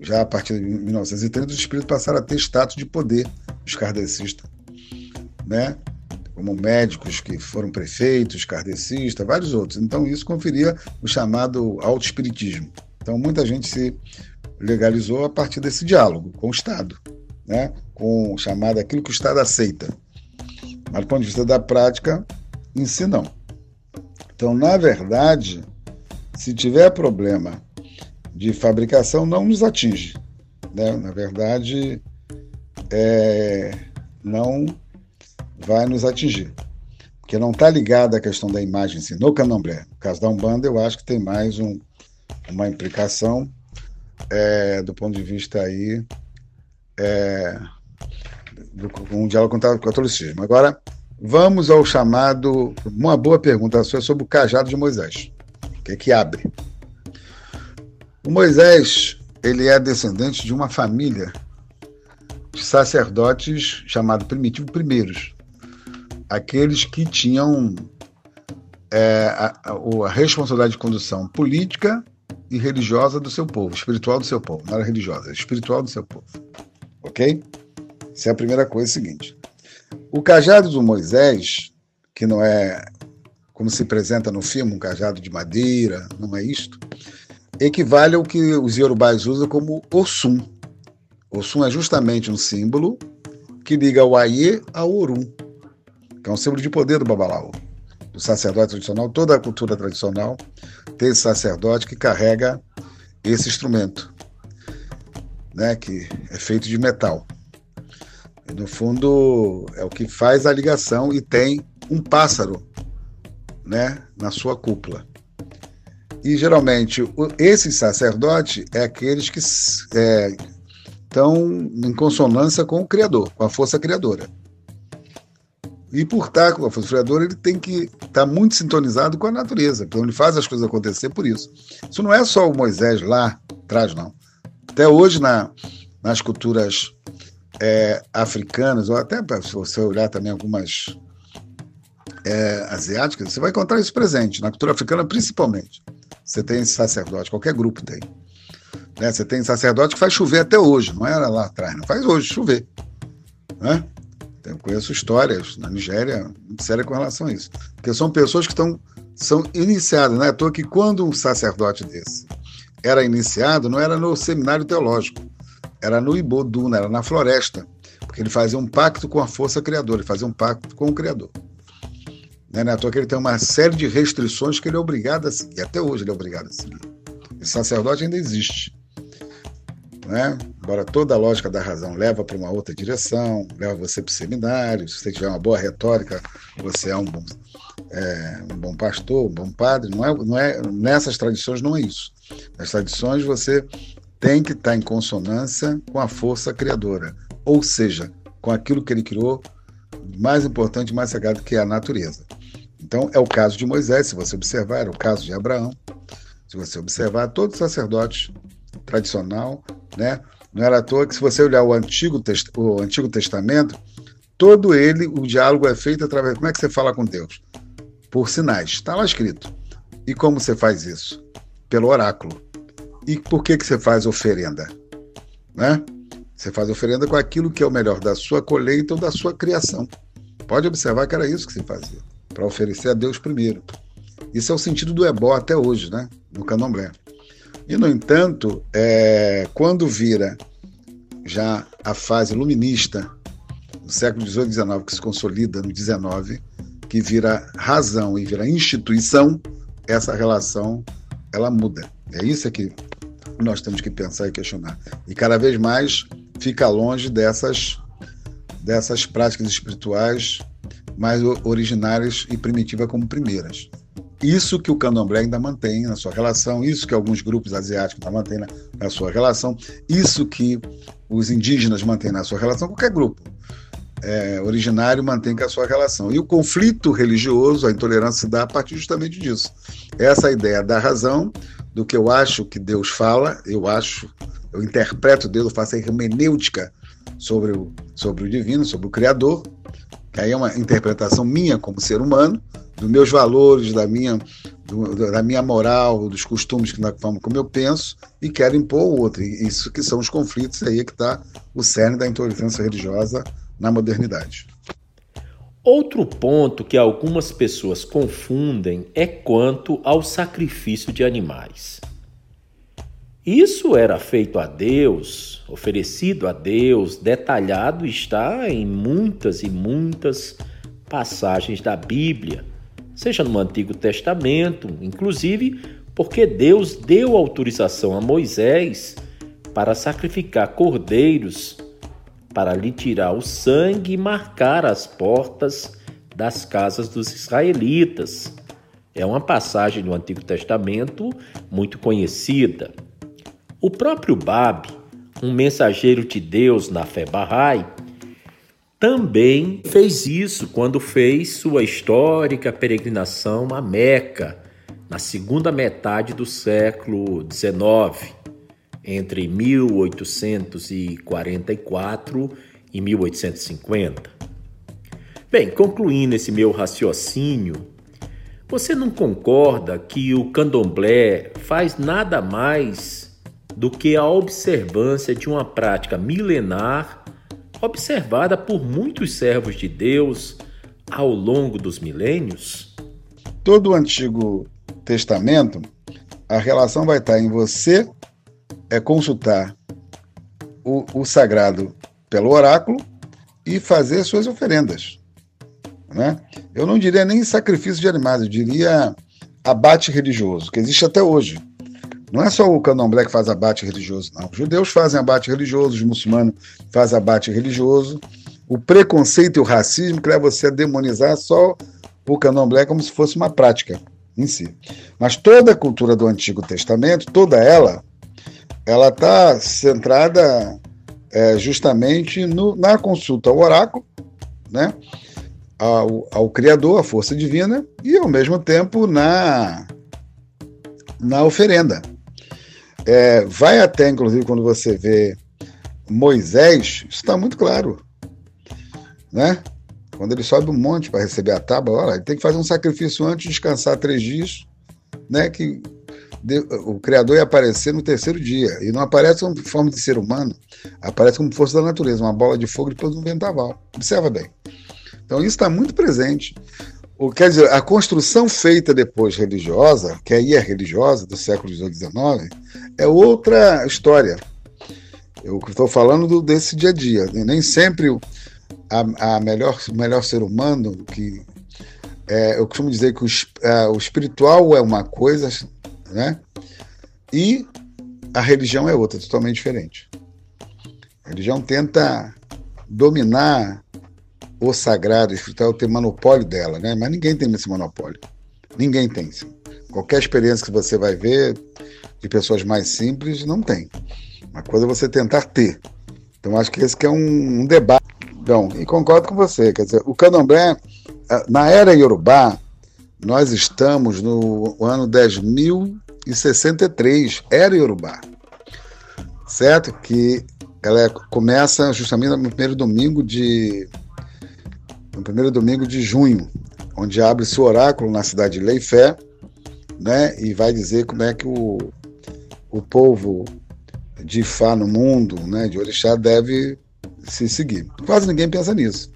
Já a partir de 1930, os espíritos passaram a ter status de poder, os kardecistas, né? como médicos que foram prefeitos, kardecistas, vários outros. Então, isso conferia o chamado auto-espiritismo. Então, muita gente se legalizou a partir desse diálogo com o Estado, né? com o chamado aquilo que o Estado aceita. Mas do ponto de vista da prática, em si não. Então, na verdade, se tiver problema de fabricação, não nos atinge. Né? Na verdade, é, não vai nos atingir. Porque não está ligada à questão da imagem no candomblé. No caso da Umbanda, eu acho que tem mais um, uma implicação é, do ponto de vista aí é, do, um diálogo com o catolicismo. Agora, vamos ao chamado. Uma boa pergunta sua sobre o cajado de Moisés, que é que abre. O Moisés ele é descendente de uma família de sacerdotes chamado primitivo primeiros, aqueles que tinham é, a, a, a responsabilidade de condução política e religiosa do seu povo, espiritual do seu povo, não era religiosa, espiritual do seu povo. Ok? Essa é a primeira coisa é seguinte. O cajado do Moisés, que não é como se apresenta no filme, um cajado de madeira, não é isto, equivale ao que os iorubais usam como Ossum. Ossum é justamente um símbolo que liga o Aie ao Orum, que é um símbolo de poder do Babalaô, do sacerdote tradicional. Toda a cultura tradicional tem esse sacerdote que carrega esse instrumento, né, que é feito de metal. E, no fundo, é o que faz a ligação e tem um pássaro né, na sua cúpula. E geralmente esse sacerdote é aqueles que é, estão em consonância com o Criador, com a força criadora. E por estar com a força criadora, ele tem que estar tá muito sintonizado com a natureza. Então ele faz as coisas acontecer por isso. Isso não é só o Moisés lá atrás, não. Até hoje, na, nas culturas é, africanas, ou até se você olhar também algumas é, asiáticas, você vai encontrar isso presente, na cultura africana principalmente. Você tem sacerdote, qualquer grupo tem. Né? Você tem sacerdote que faz chover até hoje, não era lá atrás, não faz hoje chover. Né? Eu conheço histórias na Nigéria muito sérias com relação a isso. Porque são pessoas que estão são iniciadas, né? À toa que quando um sacerdote desse era iniciado, não era no seminário teológico, era no Iboduna, era na floresta, porque ele fazia um pacto com a força criadora, ele fazia um pacto com o Criador. Né? Não é à toa que ele tem uma série de restrições que ele é obrigado a seguir, até hoje ele é obrigado a seguir. Esse sacerdote ainda existe né? Embora toda a lógica da razão leva para uma outra direção, leva você para o seminário, se você tiver uma boa retórica, você é um bom, é, um bom pastor, um bom padre, não é, não é, nessas tradições não é isso. Nas tradições você tem que estar em consonância com a força criadora, ou seja, com aquilo que ele criou, mais importante, mais sagrado que é a natureza. Então, é o caso de Moisés, se você observar, era o caso de Abraão. Se você observar, todos os sacerdotes tradicional, né? Não era à toa que se você olhar o Antigo, o Antigo Testamento, todo ele, o diálogo é feito através. Como é que você fala com Deus? Por sinais. Está lá escrito. E como você faz isso? Pelo oráculo. E por que, que você faz oferenda? Né? Você faz oferenda com aquilo que é o melhor da sua colheita ou da sua criação. Pode observar que era isso que se fazia, para oferecer a Deus primeiro. Isso é o sentido do ebó até hoje, né? no candomblé. E, no entanto, é, quando vira já a fase luminista do século XVIII e XIX, que se consolida no XIX, que vira razão e vira instituição, essa relação ela muda. É isso que nós temos que pensar e questionar. E cada vez mais fica longe dessas, dessas práticas espirituais mais originárias e primitivas como primeiras. Isso que o candomblé ainda mantém na sua relação, isso que alguns grupos asiáticos ainda mantêm na, na sua relação, isso que os indígenas mantêm na sua relação, qualquer grupo é, originário mantém com a sua relação. E o conflito religioso, a intolerância se dá a partir justamente disso. Essa ideia da razão, do que eu acho que Deus fala, eu acho, eu interpreto Deus, eu faço a hermenêutica sobre o, sobre o divino, sobre o Criador, que aí é uma interpretação minha como ser humano, dos meus valores, da minha, do, da minha moral, dos costumes, que, forma como eu penso, e quero impor o outro. Isso que são os conflitos, aí é que está o cerne da intolerância religiosa na modernidade. Outro ponto que algumas pessoas confundem é quanto ao sacrifício de animais. Isso era feito a Deus, oferecido a Deus, detalhado está em muitas e muitas passagens da Bíblia seja no Antigo Testamento, inclusive porque Deus deu autorização a Moisés para sacrificar cordeiros, para lhe tirar o sangue e marcar as portas das casas dos israelitas. É uma passagem do Antigo Testamento muito conhecida. O próprio Bab, um mensageiro de Deus na fé Bahá'í, também fez isso quando fez sua histórica peregrinação a Meca, na segunda metade do século XIX, entre 1844 e 1850. Bem, concluindo esse meu raciocínio, você não concorda que o candomblé faz nada mais do que a observância de uma prática milenar observada por muitos servos de Deus ao longo dos milênios? todo o Antigo Testamento, a relação vai estar em você é consultar o, o sagrado pelo oráculo e fazer suas oferendas. Né? Eu não diria nem sacrifício de animais, eu diria abate religioso, que existe até hoje. Não é só o candomblé que faz abate religioso, não. Os judeus fazem abate religioso, os muçulmanos fazem abate religioso. O preconceito e o racismo que leva você a demonizar só o candomblé como se fosse uma prática em si. Mas toda a cultura do Antigo Testamento, toda ela, ela está centrada é, justamente no, na consulta ao oráculo, né? Ao, ao Criador, à força divina, e ao mesmo tempo na, na oferenda. É, vai até, inclusive, quando você vê Moisés, isso está muito claro. Né? Quando ele sobe um monte para receber a tábua, olha, ele tem que fazer um sacrifício antes, descansar três dias, né? Que o Criador ia aparecer no terceiro dia. E não aparece como forma de ser humano, aparece como força da natureza, uma bola de fogo depois de um ventaval. Observa bem. Então isso está muito presente. O, quer dizer, a construção feita depois religiosa, que aí é religiosa, do século XIX, é outra história. Eu estou falando do, desse dia a dia. Nem sempre a, a melhor, o melhor ser humano que é, eu costumo dizer que o, é, o espiritual é uma coisa, né? E a religião é outra, totalmente diferente. A religião tenta dominar o sagrado, o espiritual, ter monopólio dela, né? Mas ninguém tem esse monopólio. Ninguém tem. Sim. Qualquer experiência que você vai ver de pessoas mais simples, não tem. Uma coisa é você tentar ter. Então, acho que esse que é um, um debate. Então, e concordo com você. Quer dizer, o candomblé, na era Yorubá, nós estamos no ano 10.063, era Yorubá. Certo? Que ela começa justamente no primeiro domingo de no primeiro domingo de junho, onde abre-se o oráculo na cidade de Leifé, né, e vai dizer como é que o, o povo de Fá no mundo, né, de Orixá, deve se seguir. Quase ninguém pensa nisso.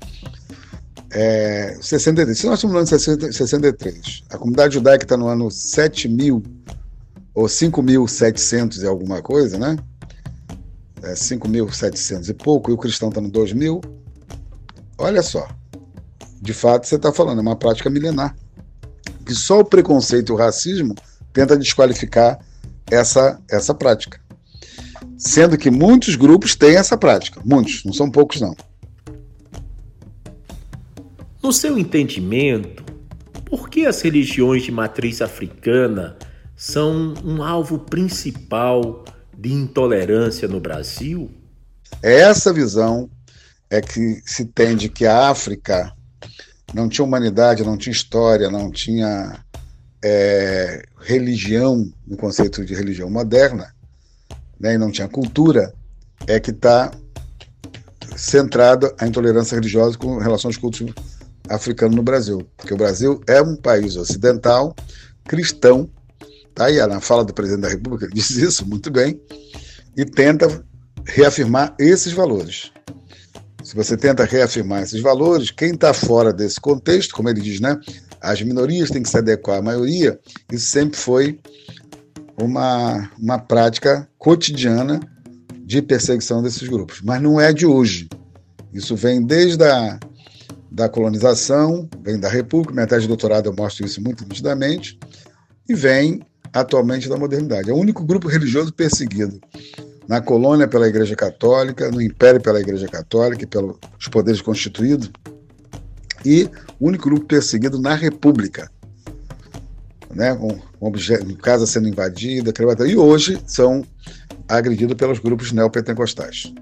É, 63. Se nós estamos no ano 63, a comunidade judaica está no ano 7 mil ou 5.700 e alguma coisa, né? É 5.700 e pouco, e o cristão está no 2.000. Olha só, de fato, você está falando, é uma prática milenar. Que só o preconceito e o racismo tenta desqualificar essa, essa prática. Sendo que muitos grupos têm essa prática. Muitos, não são poucos, não. No seu entendimento, por que as religiões de matriz africana são um alvo principal de intolerância no Brasil? É essa visão é que se tem de que a África não tinha humanidade, não tinha história, não tinha é, religião, no conceito de religião moderna, né, e não tinha cultura, é que está centrada a intolerância religiosa com relação aos cultos africanos no Brasil. Porque o Brasil é um país ocidental, cristão, tá aí na fala do presidente da República, ele diz isso muito bem, e tenta reafirmar esses valores se você tenta reafirmar esses valores, quem está fora desse contexto, como ele diz, né? As minorias têm que se adequar à maioria, isso sempre foi uma, uma prática cotidiana de perseguição desses grupos. Mas não é de hoje. Isso vem desde a da colonização, vem da República, minha tese de doutorado eu mostro isso muito nitidamente, e vem atualmente da modernidade. É o único grupo religioso perseguido na colônia pela Igreja Católica, no Império pela Igreja Católica e pelos poderes constituídos, e o único grupo perseguido na República, né, com, casa sendo invadida, e hoje são agredidos pelos grupos neopentecostais.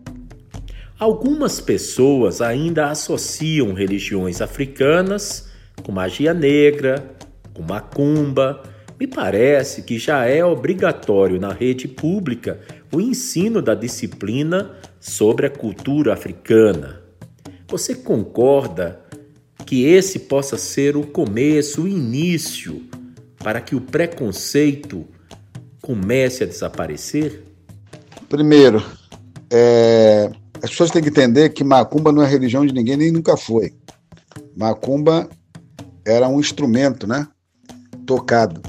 Algumas pessoas ainda associam religiões africanas com magia negra, com macumba. Me parece que já é obrigatório na rede pública o ensino da disciplina sobre a cultura africana. Você concorda que esse possa ser o começo, o início, para que o preconceito comece a desaparecer? Primeiro, é, as pessoas têm que entender que macumba não é religião de ninguém, nem nunca foi. Macumba era um instrumento, né? tocado.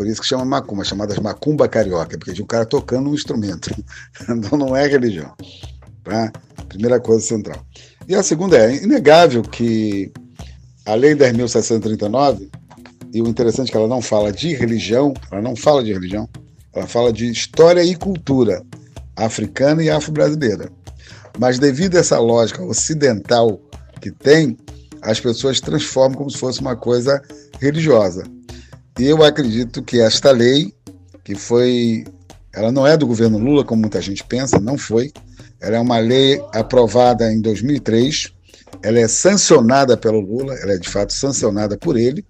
Por isso que chama macumba, chamadas macumba carioca, porque tinha um cara tocando um instrumento. Então não é religião. Tá? Primeira coisa central. E a segunda é, inegável que a Lei 10.739, e o interessante é que ela não fala de religião, ela não fala de religião, ela fala de história e cultura africana e afro-brasileira. Mas devido a essa lógica ocidental que tem, as pessoas transformam como se fosse uma coisa religiosa. Eu acredito que esta lei, que foi. Ela não é do governo Lula, como muita gente pensa, não foi. Ela é uma lei aprovada em 2003. Ela é sancionada pelo Lula, ela é de fato sancionada por ele.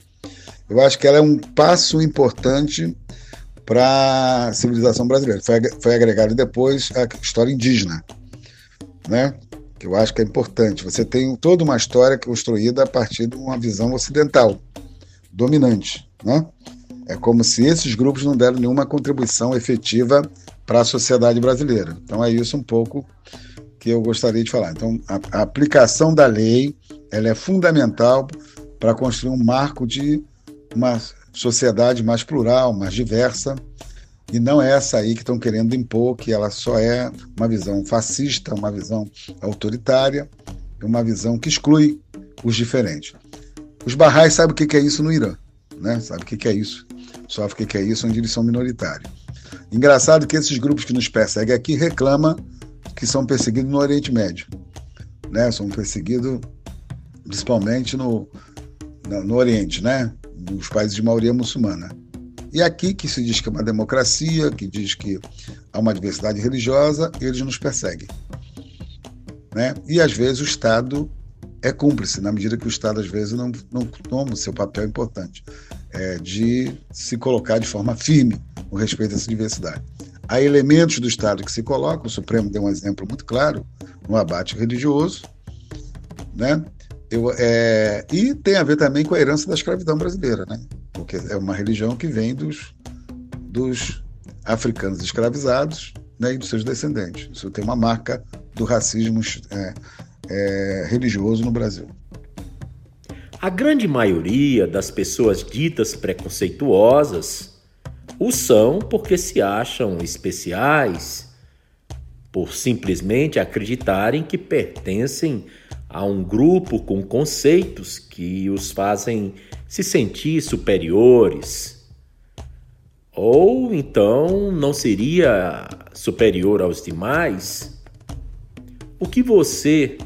Eu acho que ela é um passo importante para a civilização brasileira. Foi, foi agregado depois a história indígena, né? que eu acho que é importante. Você tem toda uma história construída a partir de uma visão ocidental, dominante. Né? É como se esses grupos não deram nenhuma contribuição efetiva para a sociedade brasileira. Então é isso um pouco que eu gostaria de falar. Então a, a aplicação da lei ela é fundamental para construir um marco de uma sociedade mais plural, mais diversa, e não é essa aí que estão querendo impor, que ela só é uma visão fascista, uma visão autoritária, uma visão que exclui os diferentes. Os barrais sabem o que é isso no Irã, né? Sabe o que é isso? Sofre o que é isso onde eles são minoritários. Engraçado que esses grupos que nos perseguem aqui reclamam que são perseguidos no Oriente Médio, né? São perseguidos principalmente no, no, no Oriente, né? Nos países de maioria muçulmana. E aqui, que se diz que é uma democracia, que diz que há uma diversidade religiosa, eles nos perseguem. Né? E às vezes o Estado é cúmplice, na medida que o Estado às vezes não, não toma o seu papel importante é, de se colocar de forma firme com respeito a essa diversidade. Há elementos do Estado que se colocam, o Supremo deu um exemplo muito claro no abate religioso, né? Eu, é, e tem a ver também com a herança da escravidão brasileira, né? porque é uma religião que vem dos, dos africanos escravizados né, e dos seus descendentes. Isso tem uma marca do racismo é, é, religioso no Brasil. A grande maioria das pessoas ditas preconceituosas o são porque se acham especiais, por simplesmente acreditarem que pertencem a um grupo com conceitos que os fazem se sentir superiores. Ou então não seria superior aos demais? O que você,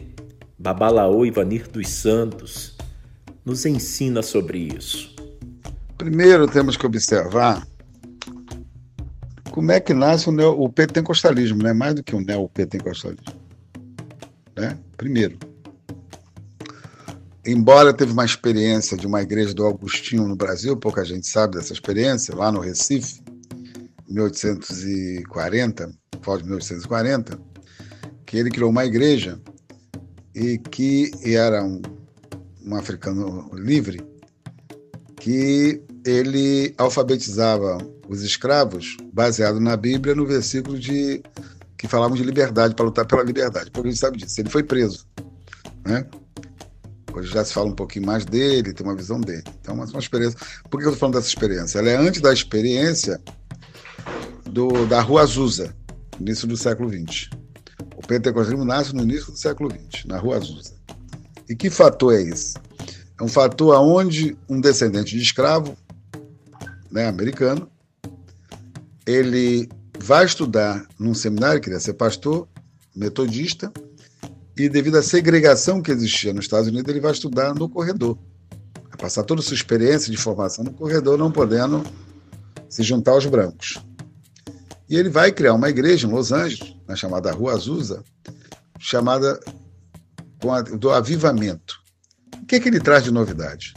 Babalaô Ivanir dos Santos, nos ensina sobre isso? Primeiro temos que observar como é que nasce o, neo, o pentecostalismo, né? mais do que o neopentecostalismo. Né? Primeiro embora teve uma experiência de uma igreja do Augustinho no Brasil, pouca gente sabe dessa experiência, lá no Recife, em 1840, final de 1840, que ele criou uma igreja e que era um, um africano livre, que ele alfabetizava os escravos baseado na Bíblia, no versículo de que falavam de liberdade, para lutar pela liberdade. Porque a gente sabe disso. Ele foi preso. Né? Hoje já se fala um pouquinho mais dele, tem uma visão dele. Então, mas uma experiência. Por que eu estou falando dessa experiência? Ela é antes da experiência do, da Rua Azusa, início do século XX. O pentecostalismo nasce no início do século XX, na Rua Azusa. E que fator é esse? É um fator onde um descendente de escravo né, americano ele vai estudar num seminário, queria ser pastor, metodista, e devido à segregação que existia nos Estados Unidos, ele vai estudar no corredor. Vai passar toda a sua experiência de formação no corredor, não podendo se juntar aos brancos. E ele vai criar uma igreja em Los Angeles, na chamada Rua Azusa, chamada do avivamento. O que, é que ele traz de novidade?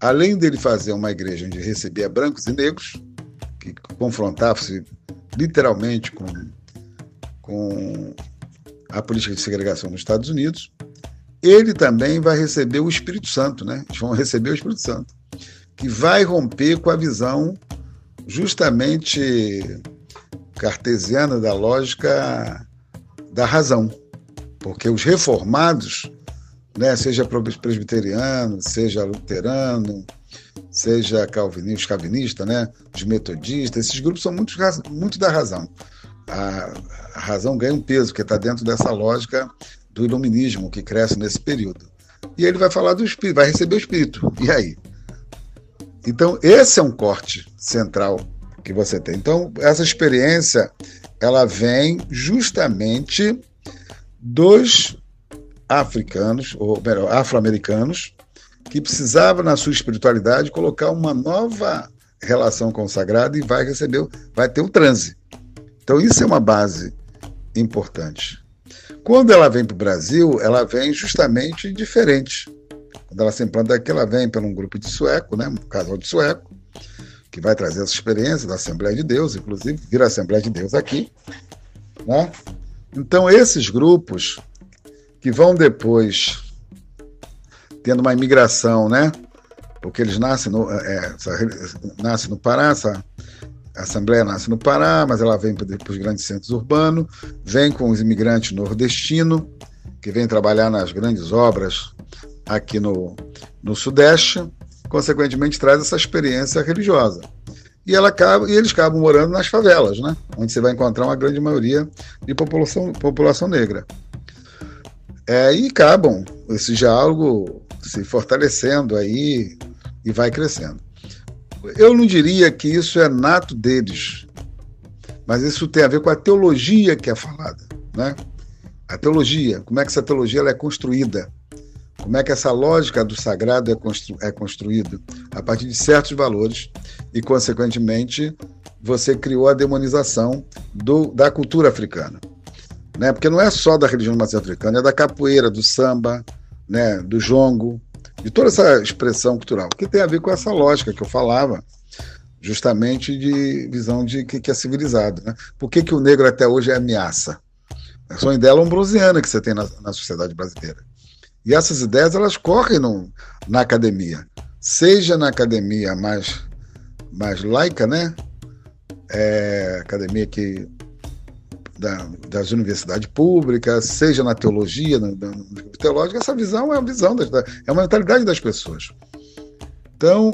Além dele fazer uma igreja onde recebia brancos e negros, que confrontavam-se literalmente com, com a política de segregação nos Estados Unidos, ele também vai receber o Espírito Santo, né? Eles vão receber o Espírito Santo, que vai romper com a visão justamente cartesiana da lógica da razão, porque os reformados, né, seja presbiteriano, seja luterano, seja calvinista, os calvinistas, né, os metodistas, esses grupos são muito, muito da razão. A, a razão ganha um peso, porque está dentro dessa lógica do iluminismo que cresce nesse período. E ele vai falar do espírito, vai receber o espírito. E aí? Então, esse é um corte central que você tem. Então, essa experiência ela vem justamente dos africanos, ou melhor, afro-americanos, que precisavam, na sua espiritualidade, colocar uma nova relação com o sagrado e vai receber, vai ter o transe. Então, isso é uma base importante. Quando ela vem para o Brasil, ela vem justamente diferente. Quando ela se implanta aqui, ela vem por um grupo de sueco, né, um casal de sueco, que vai trazer essa experiência da Assembleia de Deus, inclusive, vira Assembleia de Deus aqui. Né? Então, esses grupos que vão depois tendo uma imigração, né? Porque eles nascem no, é, nascem no Pará, essa Assembleia nasce no Pará, mas ela vem para os grandes centros urbanos, vem com os imigrantes nordestinos, que vêm trabalhar nas grandes obras aqui no, no Sudeste, consequentemente traz essa experiência religiosa. E, ela acaba, e eles acabam morando nas favelas, né? onde você vai encontrar uma grande maioria de população, população negra. É, e acabam esse diálogo se fortalecendo aí e vai crescendo. Eu não diria que isso é nato deles, mas isso tem a ver com a teologia que é falada, né? A teologia, como é que essa teologia ela é construída? Como é que essa lógica do sagrado é, constru é construída? A partir de certos valores e, consequentemente, você criou a demonização do, da cultura africana. Né? Porque não é só da religião africana, é da capoeira, do samba, né? do jongo, de toda essa expressão cultural, que tem a ver com essa lógica que eu falava, justamente de visão de que, que é civilizado. Né? Por que, que o negro até hoje é ameaça? É só ideia lombrosiana que você tem na, na sociedade brasileira. E essas ideias elas correm no, na academia, seja na academia mais, mais laica, né? É, academia que da, das universidades públicas, seja na teologia, no, no essa visão é a visão é uma mentalidade das pessoas. Então,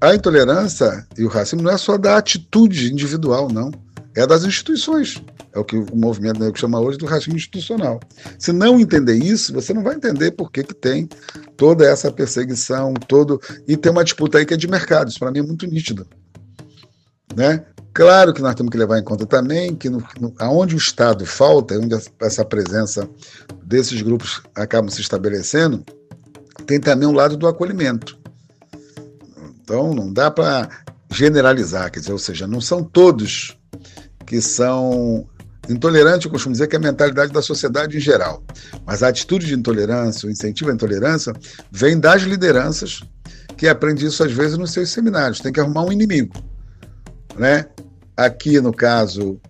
a intolerância e o racismo não é só da atitude individual, não, é das instituições. É o que o movimento negro chama hoje do racismo institucional. Se não entender isso, você não vai entender por que, que tem toda essa perseguição, todo e tem uma disputa aí que é de mercado. Isso para mim é muito nítido. Né? Claro que nós temos que levar em conta também que no, no, aonde o Estado falta, onde essa presença desses grupos acabam se estabelecendo, tem também um lado do acolhimento. Então não dá para generalizar, quer dizer, ou seja, não são todos que são Intolerante, eu costumo dizer que é a mentalidade da sociedade em geral. Mas a atitude de intolerância, o incentivo à intolerância, vem das lideranças que aprendem isso às vezes nos seus seminários. Tem que arrumar um inimigo. Né? Aqui, no caso,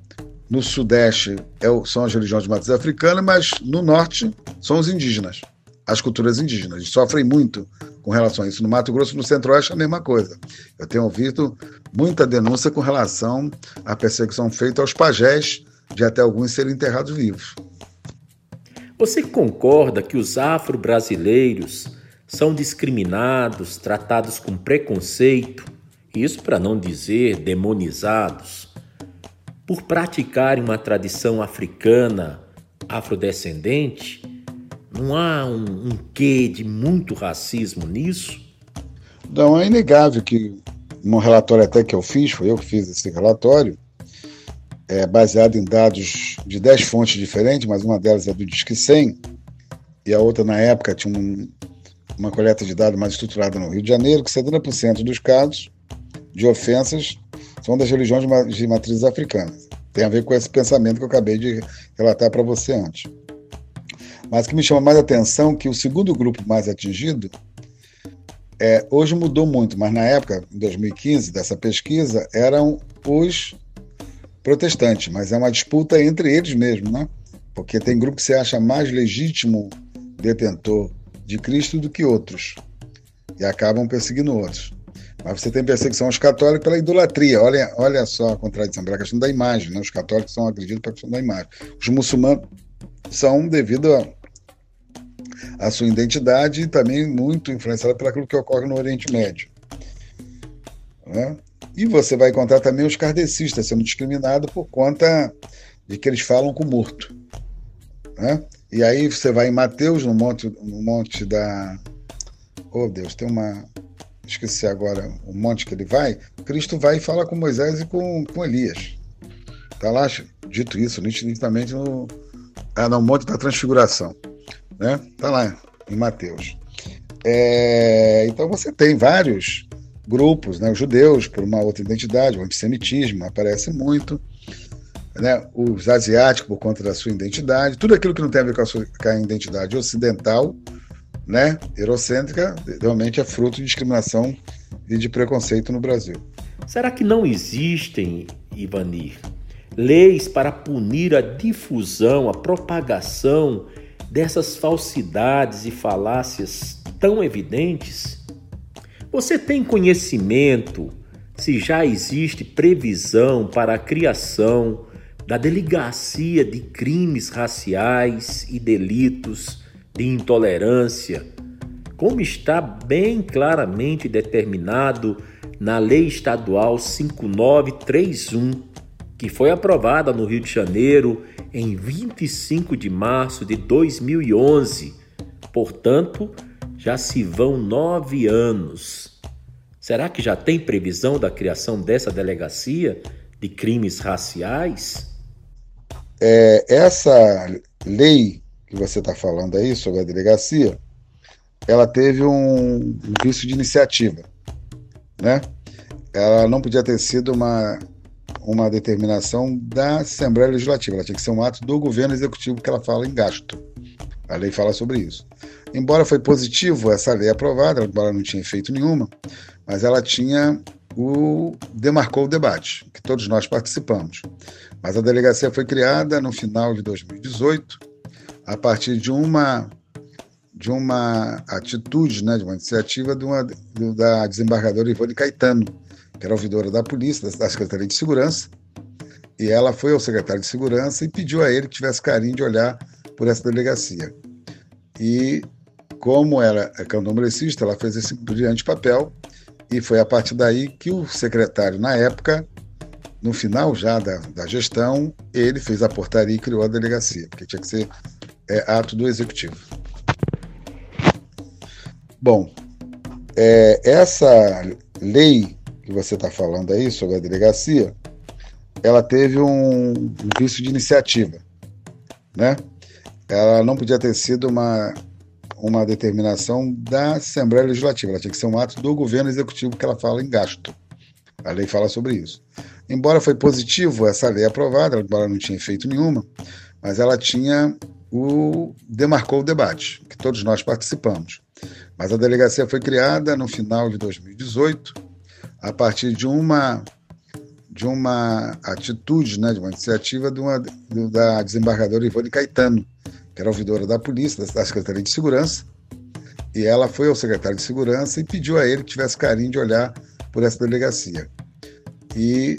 no Sudeste é são as religiões de matriz africana, mas no Norte são os indígenas, as culturas indígenas. Eles sofrem muito com relação a isso. No Mato Grosso, no Centro-Oeste, a mesma coisa. Eu tenho ouvido muita denúncia com relação à perseguição feita aos pajés de até alguns serem enterrados vivos. Você concorda que os afro-brasileiros são discriminados, tratados com preconceito, isso para não dizer demonizados, por praticarem uma tradição africana afrodescendente? Não há um, um quê de muito racismo nisso? Não, é inegável que, num relatório até que eu fiz, foi eu que fiz esse relatório, é, baseado em dados de 10 fontes diferentes, mas uma delas é do Disque 100, e a outra, na época, tinha um, uma coleta de dados mais estruturada no Rio de Janeiro, que 70% dos casos de ofensas são das religiões de matrizes africanas. Tem a ver com esse pensamento que eu acabei de relatar para você antes. Mas o que me chama mais atenção é que o segundo grupo mais atingido é, hoje mudou muito, mas na época, em 2015, dessa pesquisa, eram os protestante, mas é uma disputa entre eles mesmos, né? Porque tem grupo que se acha mais legítimo detentor de Cristo do que outros e acabam perseguindo outros. Mas você tem perseguição aos católicos pela idolatria. Olha, olha só a contradição, pela questão da imagem. Né? Os católicos são agredidos pela questão da imagem. Os muçulmanos são devido a, a sua identidade e também muito influenciados pelo que ocorre no Oriente Médio. Né? E você vai encontrar também os kardecistas sendo discriminados por conta de que eles falam com morto. Né? E aí você vai em Mateus, no monte, no monte da. Oh Deus, tem uma. Esqueci agora o monte que ele vai. Cristo vai e fala com Moisés e com, com Elias. Está lá dito isso, nitidamente no, ah, no Monte da Transfiguração. Né? Está lá em Mateus. É, então você tem vários grupos, né? os judeus por uma outra identidade, o antissemitismo aparece muito, né? os asiáticos por conta da sua identidade, tudo aquilo que não tem a ver com a, sua, com a identidade ocidental, né? eurocêntrica, realmente é fruto de discriminação e de preconceito no Brasil. Será que não existem, Ivanir, leis para punir a difusão, a propagação dessas falsidades e falácias tão evidentes? Você tem conhecimento se já existe previsão para a criação da Delegacia de Crimes Raciais e Delitos de Intolerância, como está bem claramente determinado na Lei Estadual 5931, que foi aprovada no Rio de Janeiro em 25 de março de 2011. Portanto, já se vão nove anos. Será que já tem previsão da criação dessa delegacia de crimes raciais? É, essa lei que você está falando aí sobre a delegacia, ela teve um, vício de iniciativa, né? Ela não podia ter sido uma uma determinação da Assembleia Legislativa, ela tinha que ser um ato do governo executivo que ela fala em gasto. A lei fala sobre isso. Embora foi positivo essa lei aprovada, embora não tinha efeito nenhuma, mas ela tinha o demarcou o debate, que todos nós participamos. Mas a delegacia foi criada no final de 2018, a partir de uma de uma atitude, né, de uma iniciativa de uma, da desembargadora Ivone Caetano, que era ouvidora da polícia, da Secretaria de Segurança, e ela foi ao secretário de Segurança e pediu a ele que tivesse carinho de olhar por essa delegacia. E como era candomblessista, ela fez esse brilhante papel e foi a partir daí que o secretário, na época, no final já da, da gestão, ele fez a portaria e criou a delegacia, porque tinha que ser é, ato do executivo. Bom, é, essa lei que você está falando aí sobre a delegacia, ela teve um, vício de iniciativa, né? Ela não podia ter sido uma uma determinação da Assembleia Legislativa, ela tinha que ser um ato do governo executivo que ela fala em gasto. A lei fala sobre isso. Embora foi positivo essa lei aprovada, embora não tinha efeito nenhuma, mas ela tinha o demarcou o debate, que todos nós participamos. Mas a delegacia foi criada no final de 2018 a partir de uma de uma atitude, né, de uma iniciativa de uma, da desembargadora Ivone Caetano, que era ouvidora da polícia, da Secretaria de Segurança, e ela foi ao secretário de Segurança e pediu a ele que tivesse carinho de olhar por essa delegacia. E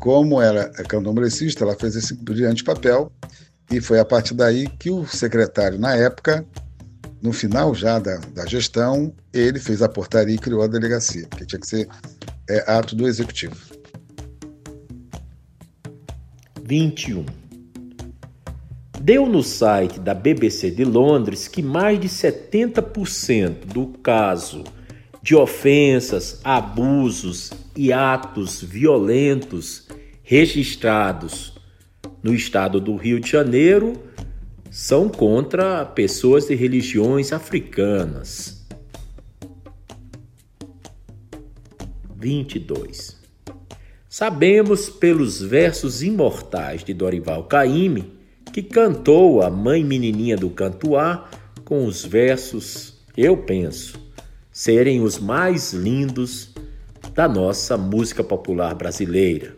como era candomblessista, ela fez esse brilhante papel e foi a partir daí que o secretário, na época, no final já da, da gestão, ele fez a portaria e criou a delegacia, porque tinha que ser é, ato do executivo. 21. Deu no site da BBC de Londres que mais de 70% do caso de ofensas, abusos e atos violentos registrados no estado do Rio de Janeiro são contra pessoas de religiões africanas. 22. Sabemos pelos versos imortais de Dorival Caymmi que cantou a mãe menininha do Cantuá com os versos, eu penso, serem os mais lindos da nossa música popular brasileira.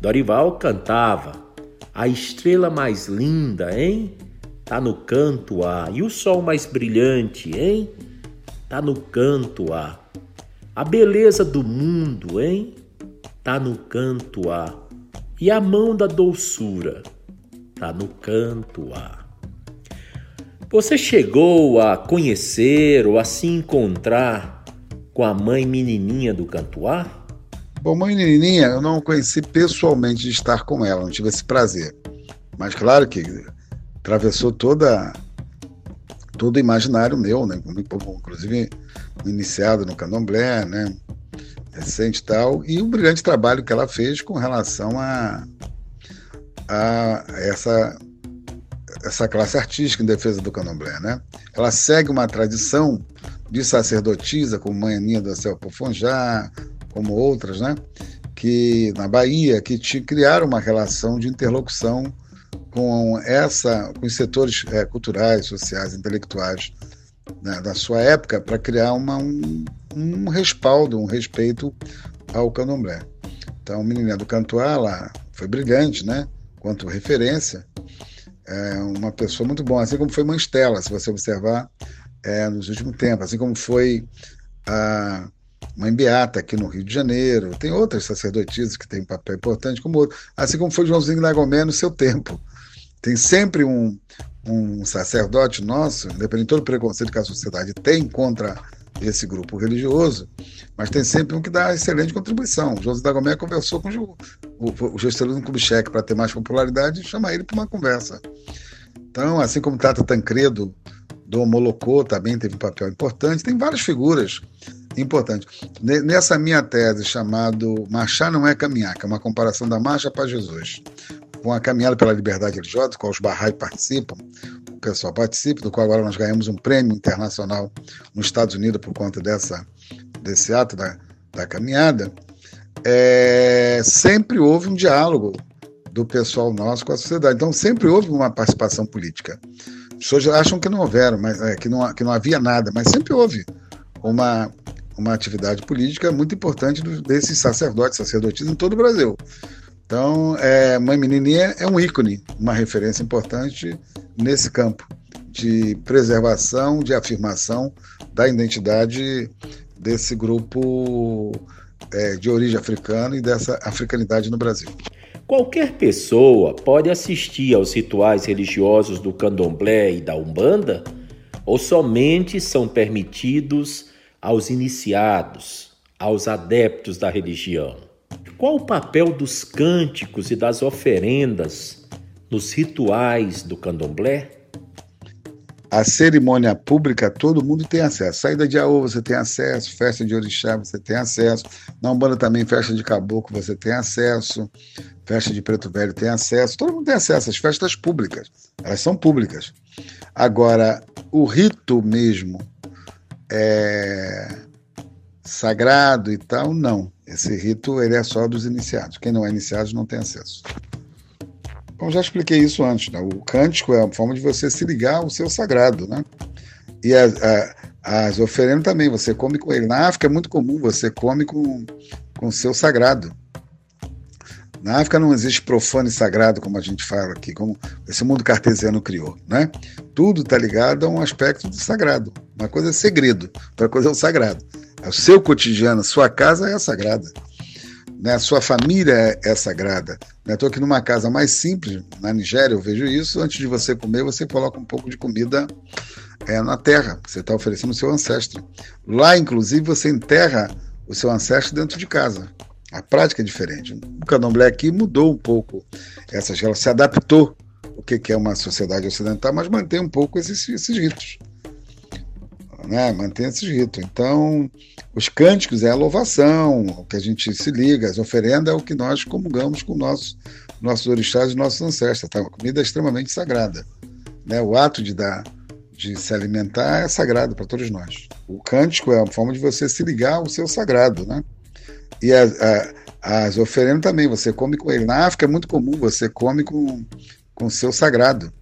Dorival cantava: A estrela mais linda, hein? Tá no canto A. E o sol mais brilhante, hein? Tá no canto A. A beleza do mundo, hein? Tá no canto A. E a mão da doçura tá no canto A. Você chegou a conhecer ou a se encontrar com a mãe menininha do Cantuá? Bom, mãe menininha, eu não conheci pessoalmente de estar com ela, não tive esse prazer. Mas claro que atravessou toda todo o imaginário meu, né? Inclusive iniciado no Candomblé, né? Recente e tal, e o brilhante trabalho que ela fez com relação a, a essa essa classe artística em defesa do candomblé, né? Ela segue uma tradição de sacerdotisa, como Mãe Aninha do Céu Pofonjá, como outras, né? Que na Bahia que te, criaram uma relação de interlocução com essa, com os setores é, culturais, sociais, intelectuais né, da sua época para criar uma, um, um respaldo, um respeito ao candomblé. Então, a menina do Cantuá, foi brilhante, né? Quanto referência, é uma pessoa muito boa, assim como foi Manstela, se você observar é, nos últimos tempos, assim como foi a Mãe Beata aqui no Rio de Janeiro, tem outras sacerdotisas que têm um papel importante, como outro, assim como foi Joãozinho Lagomé no seu tempo. Tem sempre um, um sacerdote nosso, independente de todo o preconceito que a sociedade tem contra esse grupo religioso, mas tem sempre um que dá excelente contribuição. O José Dagomé conversou com o, o, o Kubitschek para ter mais popularidade e chamar ele para uma conversa. Então, assim como Tata Tancredo do Molocô também teve um papel importante, tem várias figuras importantes. Nessa minha tese chamado Marchar não é caminhar, que é uma comparação da marcha para Jesus, com a caminhada pela liberdade religiosa, com os Bahá'í participam, o pessoal participa, do qual agora nós ganhamos um prêmio internacional nos Estados Unidos por conta dessa, desse ato da, da caminhada, é, sempre houve um diálogo do pessoal nosso com a sociedade. Então, sempre houve uma participação política. As pessoas acham que não houveram, mas, é, que, não, que não havia nada, mas sempre houve uma, uma atividade política muito importante desses sacerdotes, sacerdotisas em todo o Brasil. Então, é, Mãe Menininha é um ícone, uma referência importante nesse campo de preservação, de afirmação da identidade desse grupo é, de origem africana e dessa africanidade no Brasil. Qualquer pessoa pode assistir aos rituais religiosos do candomblé e da umbanda ou somente são permitidos aos iniciados, aos adeptos da religião? Qual o papel dos cânticos e das oferendas nos rituais do candomblé? A cerimônia pública todo mundo tem acesso. Saída de Aô você tem acesso, festa de orixá você tem acesso, na Umbanda também festa de caboclo você tem acesso, festa de preto velho tem acesso, todo mundo tem acesso às festas públicas. Elas são públicas. Agora, o rito mesmo é sagrado e tal, não. Esse rito ele é só dos iniciados. Quem não é iniciado não tem acesso. Bom, já expliquei isso antes. Né? O cântico é a forma de você se ligar ao seu sagrado, né? E as, as oferendas também, você come com ele. Na África é muito comum, você come com o seu sagrado. Na África não existe profano e sagrado, como a gente fala aqui, como esse mundo cartesiano criou, né? Tudo está ligado a um aspecto do sagrado. Uma coisa é segredo, outra coisa é o sagrado. O seu cotidiano, a sua casa é sagrada. Né? A sua família é sagrada. Estou aqui numa casa mais simples, na Nigéria, eu vejo isso. Antes de você comer, você coloca um pouco de comida é, na terra. Você está oferecendo o seu ancestro. Lá, inclusive, você enterra o seu ancestro dentro de casa. A prática é diferente. O candomblé aqui mudou um pouco essas relações, se adaptou o que é uma sociedade ocidental, mas mantém um pouco esses, esses ritos. Né? Mantém esses ritos. Então, os cânticos é a louvação, o que a gente se liga, as oferendas é o que nós comungamos com nossos, nossos orixás e nossos ancestros. Tá? A comida extremamente sagrada. Né? O ato de dar de se alimentar é sagrado para todos nós. O cântico é a forma de você se ligar ao seu sagrado, né? E as, as oferendas também, você come com ele. Na África é muito comum, você come com o seu sagrado.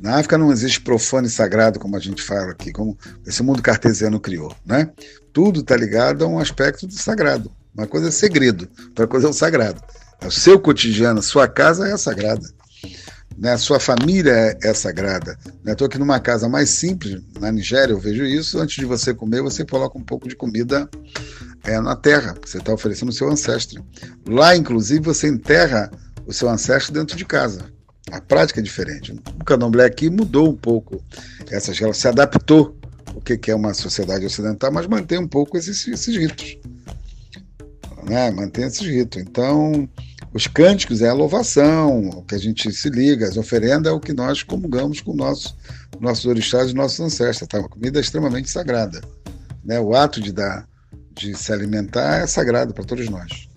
Na África não existe profano e sagrado, como a gente fala aqui, como esse mundo cartesiano criou. Né? Tudo está ligado a um aspecto do sagrado. Uma coisa é segredo, outra coisa é o sagrado. O seu cotidiano, sua casa é sagrada. Né? Sua família é, é sagrada. Estou né? aqui numa casa mais simples, na Nigéria, eu vejo isso. Antes de você comer, você coloca um pouco de comida é na terra, você está oferecendo o seu ancestro. Lá, inclusive, você enterra o seu ancestro dentro de casa. A prática é diferente. O candomblé aqui mudou um pouco essas relações, se adaptou o que é uma sociedade ocidental, mas mantém um pouco esses, esses ritos. Né? Mantém esses ritos. Então, os cânticos é a louvação, o que a gente se liga, as oferendas é o que nós comungamos com nosso, nossos orixás e nossos ancestros. Tá? Uma comida extremamente sagrada. Né? O ato de dar, de se alimentar é sagrado para todos nós.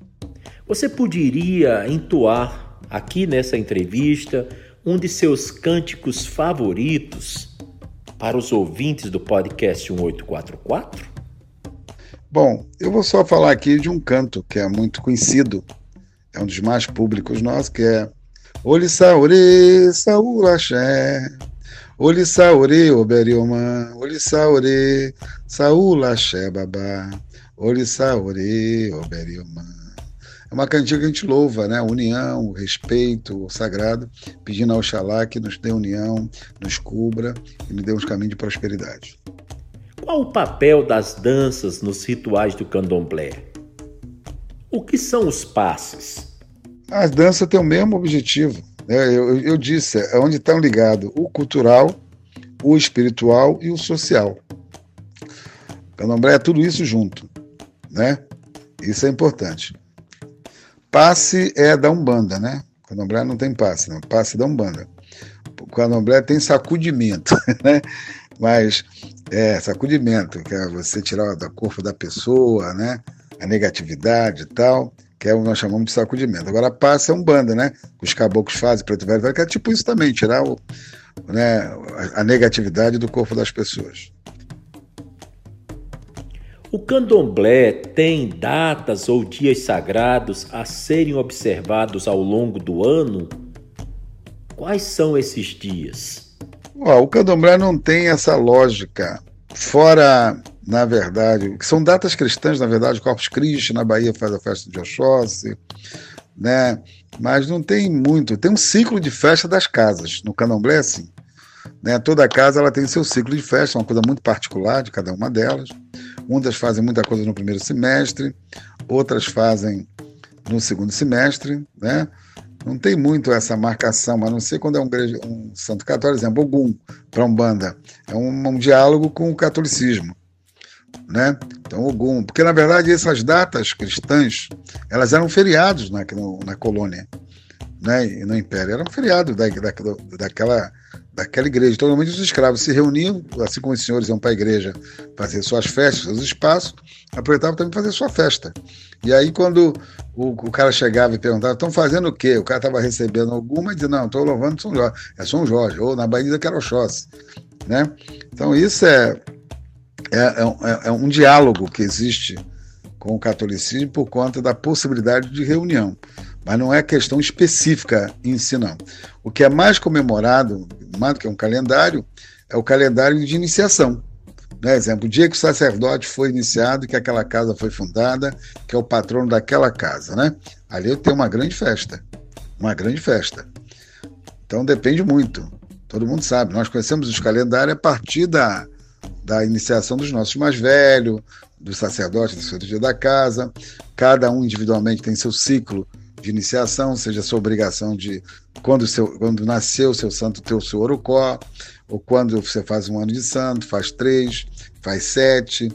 Você poderia entoar aqui nessa entrevista um de seus cânticos favoritos para os ouvintes do podcast 1844? Bom, eu vou só falar aqui de um canto que é muito conhecido, é um dos mais públicos nossos, que é Olissa Ore Axé, Olissa Ore Oberioma, Olissa Ore Saúl Axé Babá, Olissa Ore Oberioma. É uma cantiga que a gente louva, né? União, respeito, o sagrado, pedindo ao Xalá que nos dê união, nos cubra e nos dê uns caminhos de prosperidade. Qual o papel das danças nos rituais do candomblé? O que são os passes? As danças têm o mesmo objetivo. Né? Eu, eu disse, é onde estão ligados o cultural, o espiritual e o social. O candomblé é tudo isso junto, né? Isso é importante. Passe é da Umbanda, né? Candomblé não tem passe, não. Passe da Umbanda. O candomblé tem sacudimento, né? Mas é sacudimento, que é você tirar do corpo da pessoa, né? A negatividade e tal, que é o que nós chamamos de sacudimento. Agora, passe é Umbanda, né? Os caboclos fazem, preto velho, que é tipo isso também, tirar o, né, a negatividade do corpo das pessoas. O candomblé tem datas ou dias sagrados a serem observados ao longo do ano? Quais são esses dias? o candomblé não tem essa lógica. Fora, na verdade, que são datas cristãs, na verdade, Corpus Christi, na Bahia faz a festa de Oxóssi, né? Mas não tem muito. Tem um ciclo de festa das casas. No candomblé, sim. Né? Toda casa ela tem seu ciclo de festa, uma coisa muito particular de cada uma delas. Muitas fazem muita coisa no primeiro semestre, outras fazem no segundo semestre, né? Não tem muito essa marcação, a não ser quando é um, um santo católico, exemplo, Ogum, para Umbanda. É um, um, diálogo com o catolicismo, né? Então, Ogum, porque na verdade essas datas cristãs, elas eram feriados na, na colônia, né? No Império, eram feriados da, da, daquela daquela igreja. Então, normalmente os escravos se reuniam, assim como os senhores iam para a igreja fazer suas festas, seus espaços, aproveitavam também fazer sua festa. E aí, quando o, o cara chegava e perguntava, estão fazendo o quê? O cara estava recebendo alguma e dizia, não, estou louvando São Jorge. É São Jorge, ou na Bahia que era Oxóssi. Né? Então, isso é, é, é, é um diálogo que existe com o catolicismo por conta da possibilidade de reunião mas não é questão específica em si, não. O que é mais comemorado, mais do que um calendário, é o calendário de iniciação. Né? Exemplo, o dia que o sacerdote foi iniciado, que aquela casa foi fundada, que é o patrono daquela casa. Né? Ali tem uma grande festa. Uma grande festa. Então depende muito. Todo mundo sabe. Nós conhecemos os calendários a partir da, da iniciação dos nossos mais velhos, do sacerdote, do dia da casa. Cada um individualmente tem seu ciclo de iniciação, seja sua obrigação de, quando, seu, quando nasceu seu santo, ter o seu orocó, ou quando você faz um ano de santo, faz três, faz sete,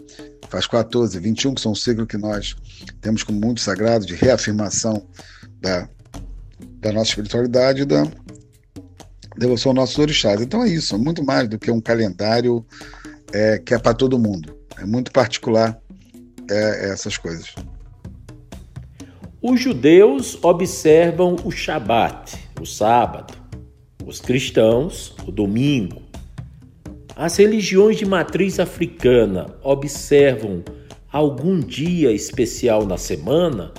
faz 14, 21, que são os ciclos que nós temos como muito sagrado de reafirmação da, da nossa espiritualidade e da devoção aos nossos orixás. Então é isso, é muito mais do que um calendário é, que é para todo mundo. É muito particular é, essas coisas. Os judeus observam o Shabat, o sábado, os cristãos, o domingo. As religiões de matriz africana observam algum dia especial na semana?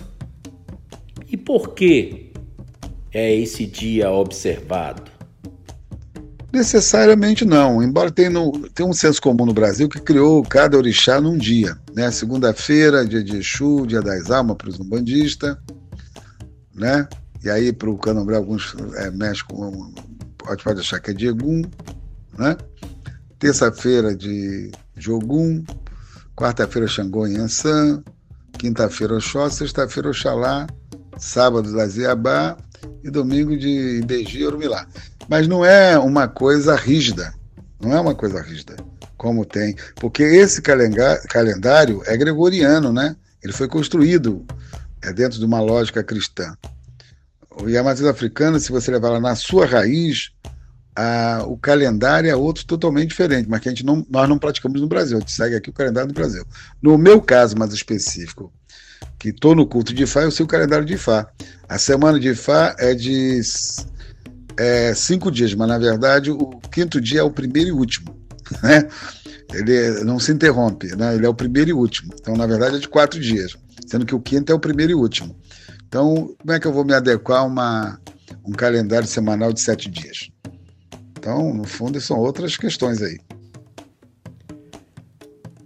E por que é esse dia observado? Necessariamente não, embora tenha, no, tenha um senso comum no Brasil que criou cada orixá num dia. Né? Segunda-feira, dia de Exu, dia das almas para os umbandistas, né? E aí para o candomblé alguns é, mexem com, pode, pode achar que é de Egum, né? Terça-feira de Jogum, quarta-feira Xangô e Ansan, quinta-feira Oxó, sexta-feira Oxalá, sábado Laziabá e domingo de Ibeji e Orumilá. Mas não é uma coisa rígida. Não é uma coisa rígida. Como tem. Porque esse calendário é gregoriano, né? Ele foi construído é, dentro de uma lógica cristã. E a matriz africana, se você levar ela na sua raiz, a, o calendário é outro totalmente diferente, mas que a gente não, nós não praticamos no Brasil. A gente segue aqui o calendário do Brasil. No meu caso mais específico, que estou no culto de Ifá, eu sei o calendário de Ifá. A semana de Ifá é de é, cinco dias, mas na verdade o quinto dia é o primeiro e último. Né? Ele não se interrompe, né? ele é o primeiro e último. Então, na verdade, é de quatro dias, sendo que o quinto é o primeiro e último. Então, como é que eu vou me adequar a uma, um calendário semanal de sete dias? Então, no fundo, são outras questões aí.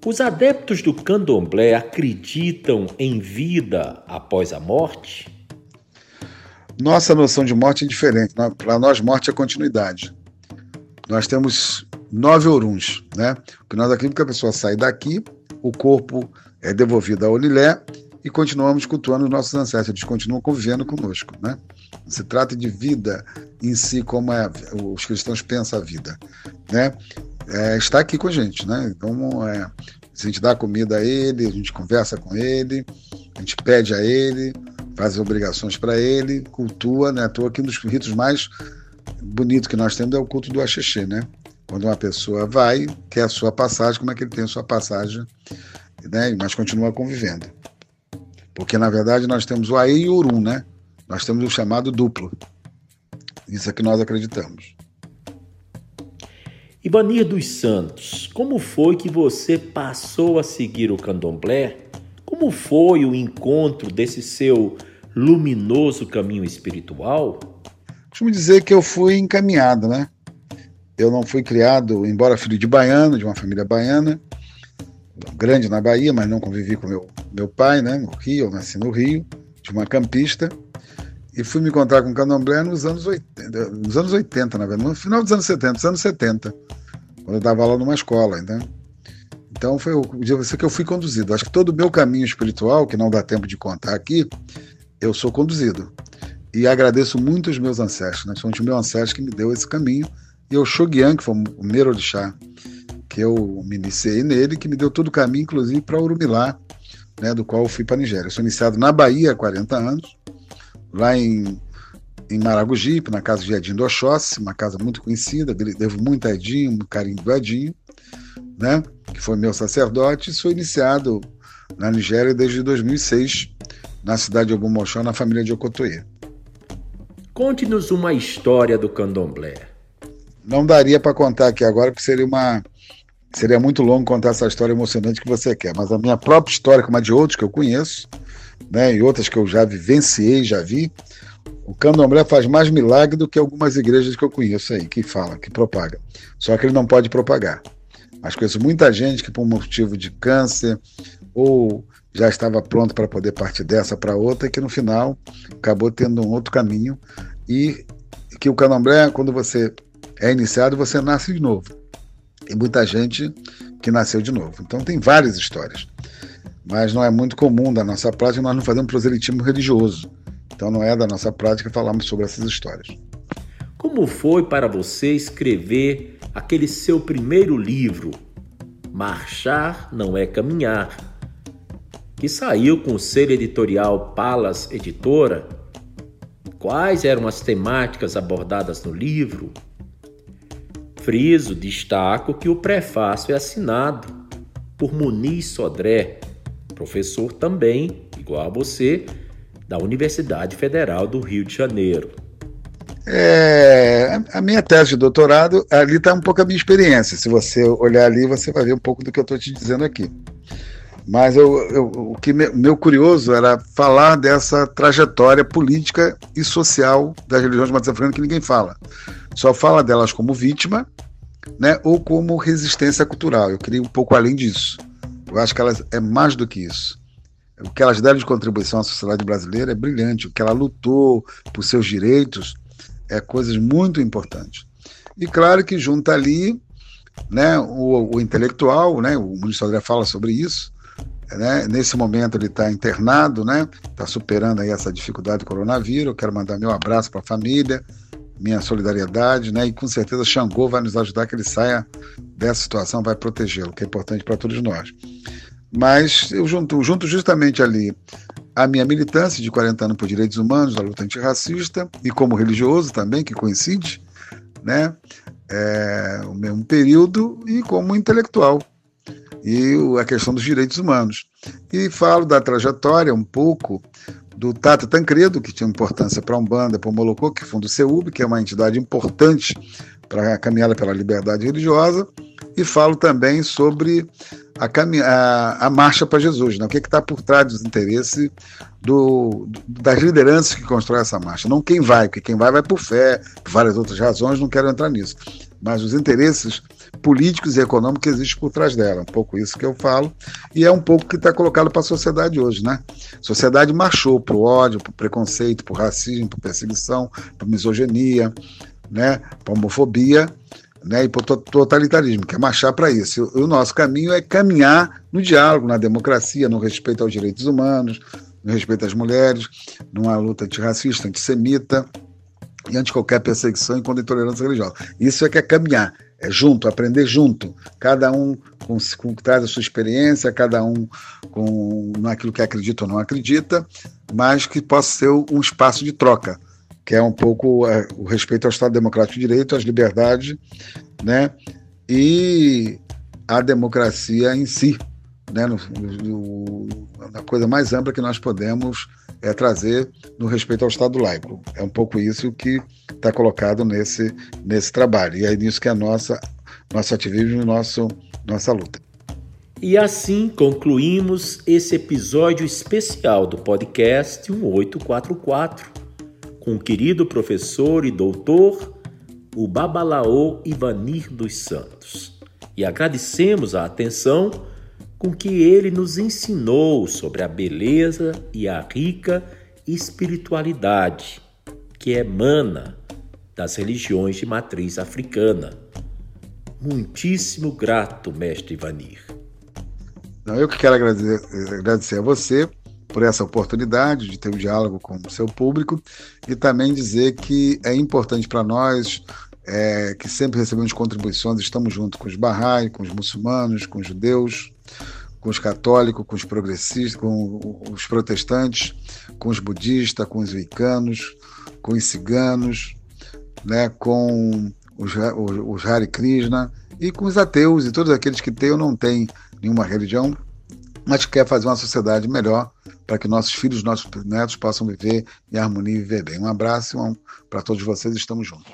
Os adeptos do candomblé acreditam em vida após a morte? Nossa noção de morte é diferente. Para nós, morte é continuidade. Nós temos nove oruns, né? Nós acreditamos que a pessoa sai daqui, o corpo é devolvido a Olilé e continuamos cultuando os nossos ancestros. Eles continuam convivendo conosco, né? Não se trata de vida em si como é, os cristãos pensam a vida, né? É, está aqui com a gente, né? Então, é, a gente dá comida a ele, a gente conversa com ele, a gente pede a ele, faz obrigações para ele, cultua, né? À toa que um dos ritos mais bonitos que nós temos é o culto do Axexê, né? Quando uma pessoa vai, quer a sua passagem, como é que ele tem a sua passagem, né? Mas continua convivendo. Porque, na verdade, nós temos o Aê e o Urum, né? Nós temos o chamado duplo. Isso é que nós acreditamos. Ivanir dos Santos, como foi que você passou a seguir o candomblé? Como foi o encontro desse seu luminoso caminho espiritual? Costumo dizer que eu fui encaminhado, né? Eu não fui criado, embora filho de baiano, de uma família baiana, grande na Bahia, mas não convivi com meu, meu pai, né? No Rio, eu nasci no Rio, de uma campista. E fui me encontrar com o candomblé nos anos 80, nos anos 80, na verdade, no final dos anos 70, nos anos 70, quando eu dava aula numa escola, entendeu? Então foi o dia que eu fui conduzido. Acho que todo o meu caminho espiritual, que não dá tempo de contar aqui, eu sou conduzido. E agradeço muito os meus ancestros, né? São os meus ancestros que me deu esse caminho. E o Shogyan, que foi o primeiro orixá que eu me iniciei nele, que me deu todo o caminho, inclusive para Urumilá, né, do qual eu fui para a Nigéria. Eu sou iniciado na Bahia há 40 anos, lá em, em Maragogipe, na casa de Edinho do Oxóssi, uma casa muito conhecida, devo muito a Edinho, muito carinho do Edinho, né, que foi meu sacerdote, e sou iniciado na Nigéria desde 2006, na cidade de Obumoxó, na família de Okotoye. Conte-nos uma história do candomblé. Não daria para contar aqui agora, porque seria uma seria muito longo contar essa história emocionante que você quer, mas a minha própria história, como a de outros que eu conheço, né, e outras que eu já vivenciei, já vi, o candomblé faz mais milagre do que algumas igrejas que eu conheço aí, que fala, que propaga. Só que ele não pode propagar. Mas conheço muita gente que, por motivo de câncer, ou já estava pronto para poder partir dessa para outra, e que no final acabou tendo um outro caminho. E que o candomblé, quando você é iniciado, você nasce de novo. E muita gente que nasceu de novo. Então tem várias histórias mas não é muito comum da nossa prática, nós não fazemos proselitismo religioso. Então não é da nossa prática falarmos sobre essas histórias. Como foi para você escrever aquele seu primeiro livro, Marchar Não É Caminhar, que saiu com o selo editorial Palas Editora? Quais eram as temáticas abordadas no livro? Friso, destaco que o prefácio é assinado por Muniz Sodré, professor também, igual a você, da Universidade Federal do Rio de Janeiro. É, a minha tese de doutorado, ali está um pouco a minha experiência. Se você olhar ali, você vai ver um pouco do que eu estou te dizendo aqui. Mas eu, eu, o que me, meu curioso era falar dessa trajetória política e social das religiões matriz africanas que ninguém fala. Só fala delas como vítima né, ou como resistência cultural. Eu queria um pouco além disso. Eu acho que elas é mais do que isso. O que elas deram de contribuição à sociedade brasileira é brilhante. O que ela lutou por seus direitos é coisas muito importantes. E claro que junta ali né, o, o intelectual, né, o ministro André fala sobre isso. Né, nesse momento ele está internado, né, está superando aí essa dificuldade do coronavírus. Eu quero mandar meu abraço para a família, minha solidariedade, né? E com certeza Xangô vai nos ajudar que ele saia dessa situação, vai protegê-lo, que é importante para todos nós. Mas eu junto, junto justamente ali a minha militância de 40 anos por direitos humanos, a luta antirracista, e como religioso também, que coincide, né? É, o mesmo período, e como intelectual, e a questão dos direitos humanos. E falo da trajetória um pouco do Tata Tancredo, que tinha importância para a Umbanda, para o Molocô, que funda o CEUB, que é uma entidade importante para a caminhada pela liberdade religiosa, e falo também sobre a, a, a marcha para Jesus, né? o que está por trás dos interesses do, das lideranças que constroem essa marcha. Não quem vai, porque quem vai vai por fé, por várias outras razões, não quero entrar nisso. Mas os interesses políticos e econômicos que existem por trás dela. Um pouco isso que eu falo. E é um pouco que está colocado para a sociedade hoje, né? A sociedade marchou para o ódio, para o preconceito, para o racismo, para perseguição, para misoginia, né? para homofobia. Né, e para o totalitarismo, que é marchar para isso. E o nosso caminho é caminhar no diálogo, na democracia, no respeito aos direitos humanos, no respeito às mulheres, numa luta antirracista, antissemita e anti qualquer perseguição e contra a intolerância religiosa. Isso é que é caminhar, é junto, aprender junto, cada um com, com, traz a sua experiência, cada um com naquilo que acredita ou não acredita, mas que possa ser um espaço de troca, que é um pouco é, o respeito ao Estado Democrático de Direito, às liberdades, né, e a democracia em si, né, no, no, na coisa mais ampla que nós podemos é trazer no respeito ao Estado laico. É um pouco isso que está colocado nesse, nesse trabalho. E é nisso que é nossa, nosso ativismo e nosso, nossa luta. E assim concluímos esse episódio especial do podcast 1844 com o querido professor e doutor, o Babalaô Ivanir dos Santos. E agradecemos a atenção com que ele nos ensinou sobre a beleza e a rica espiritualidade que emana das religiões de matriz africana. Muitíssimo grato, mestre Ivanir. Eu que quero agradecer, agradecer a você por essa oportunidade de ter um diálogo com o seu público e também dizer que é importante para nós é, que sempre recebemos contribuições, estamos junto com os Bahá'í, com os muçulmanos, com os judeus, com os católicos, com os progressistas, com os protestantes, com os budistas, com os wicanos, com os ciganos, né, com os, os, Hare Krishna e com os ateus e todos aqueles que têm ou não têm nenhuma religião, mas que quer fazer uma sociedade melhor para que nossos filhos, nossos netos possam viver em harmonia e viver bem. Um abraço um, para todos vocês, estamos juntos.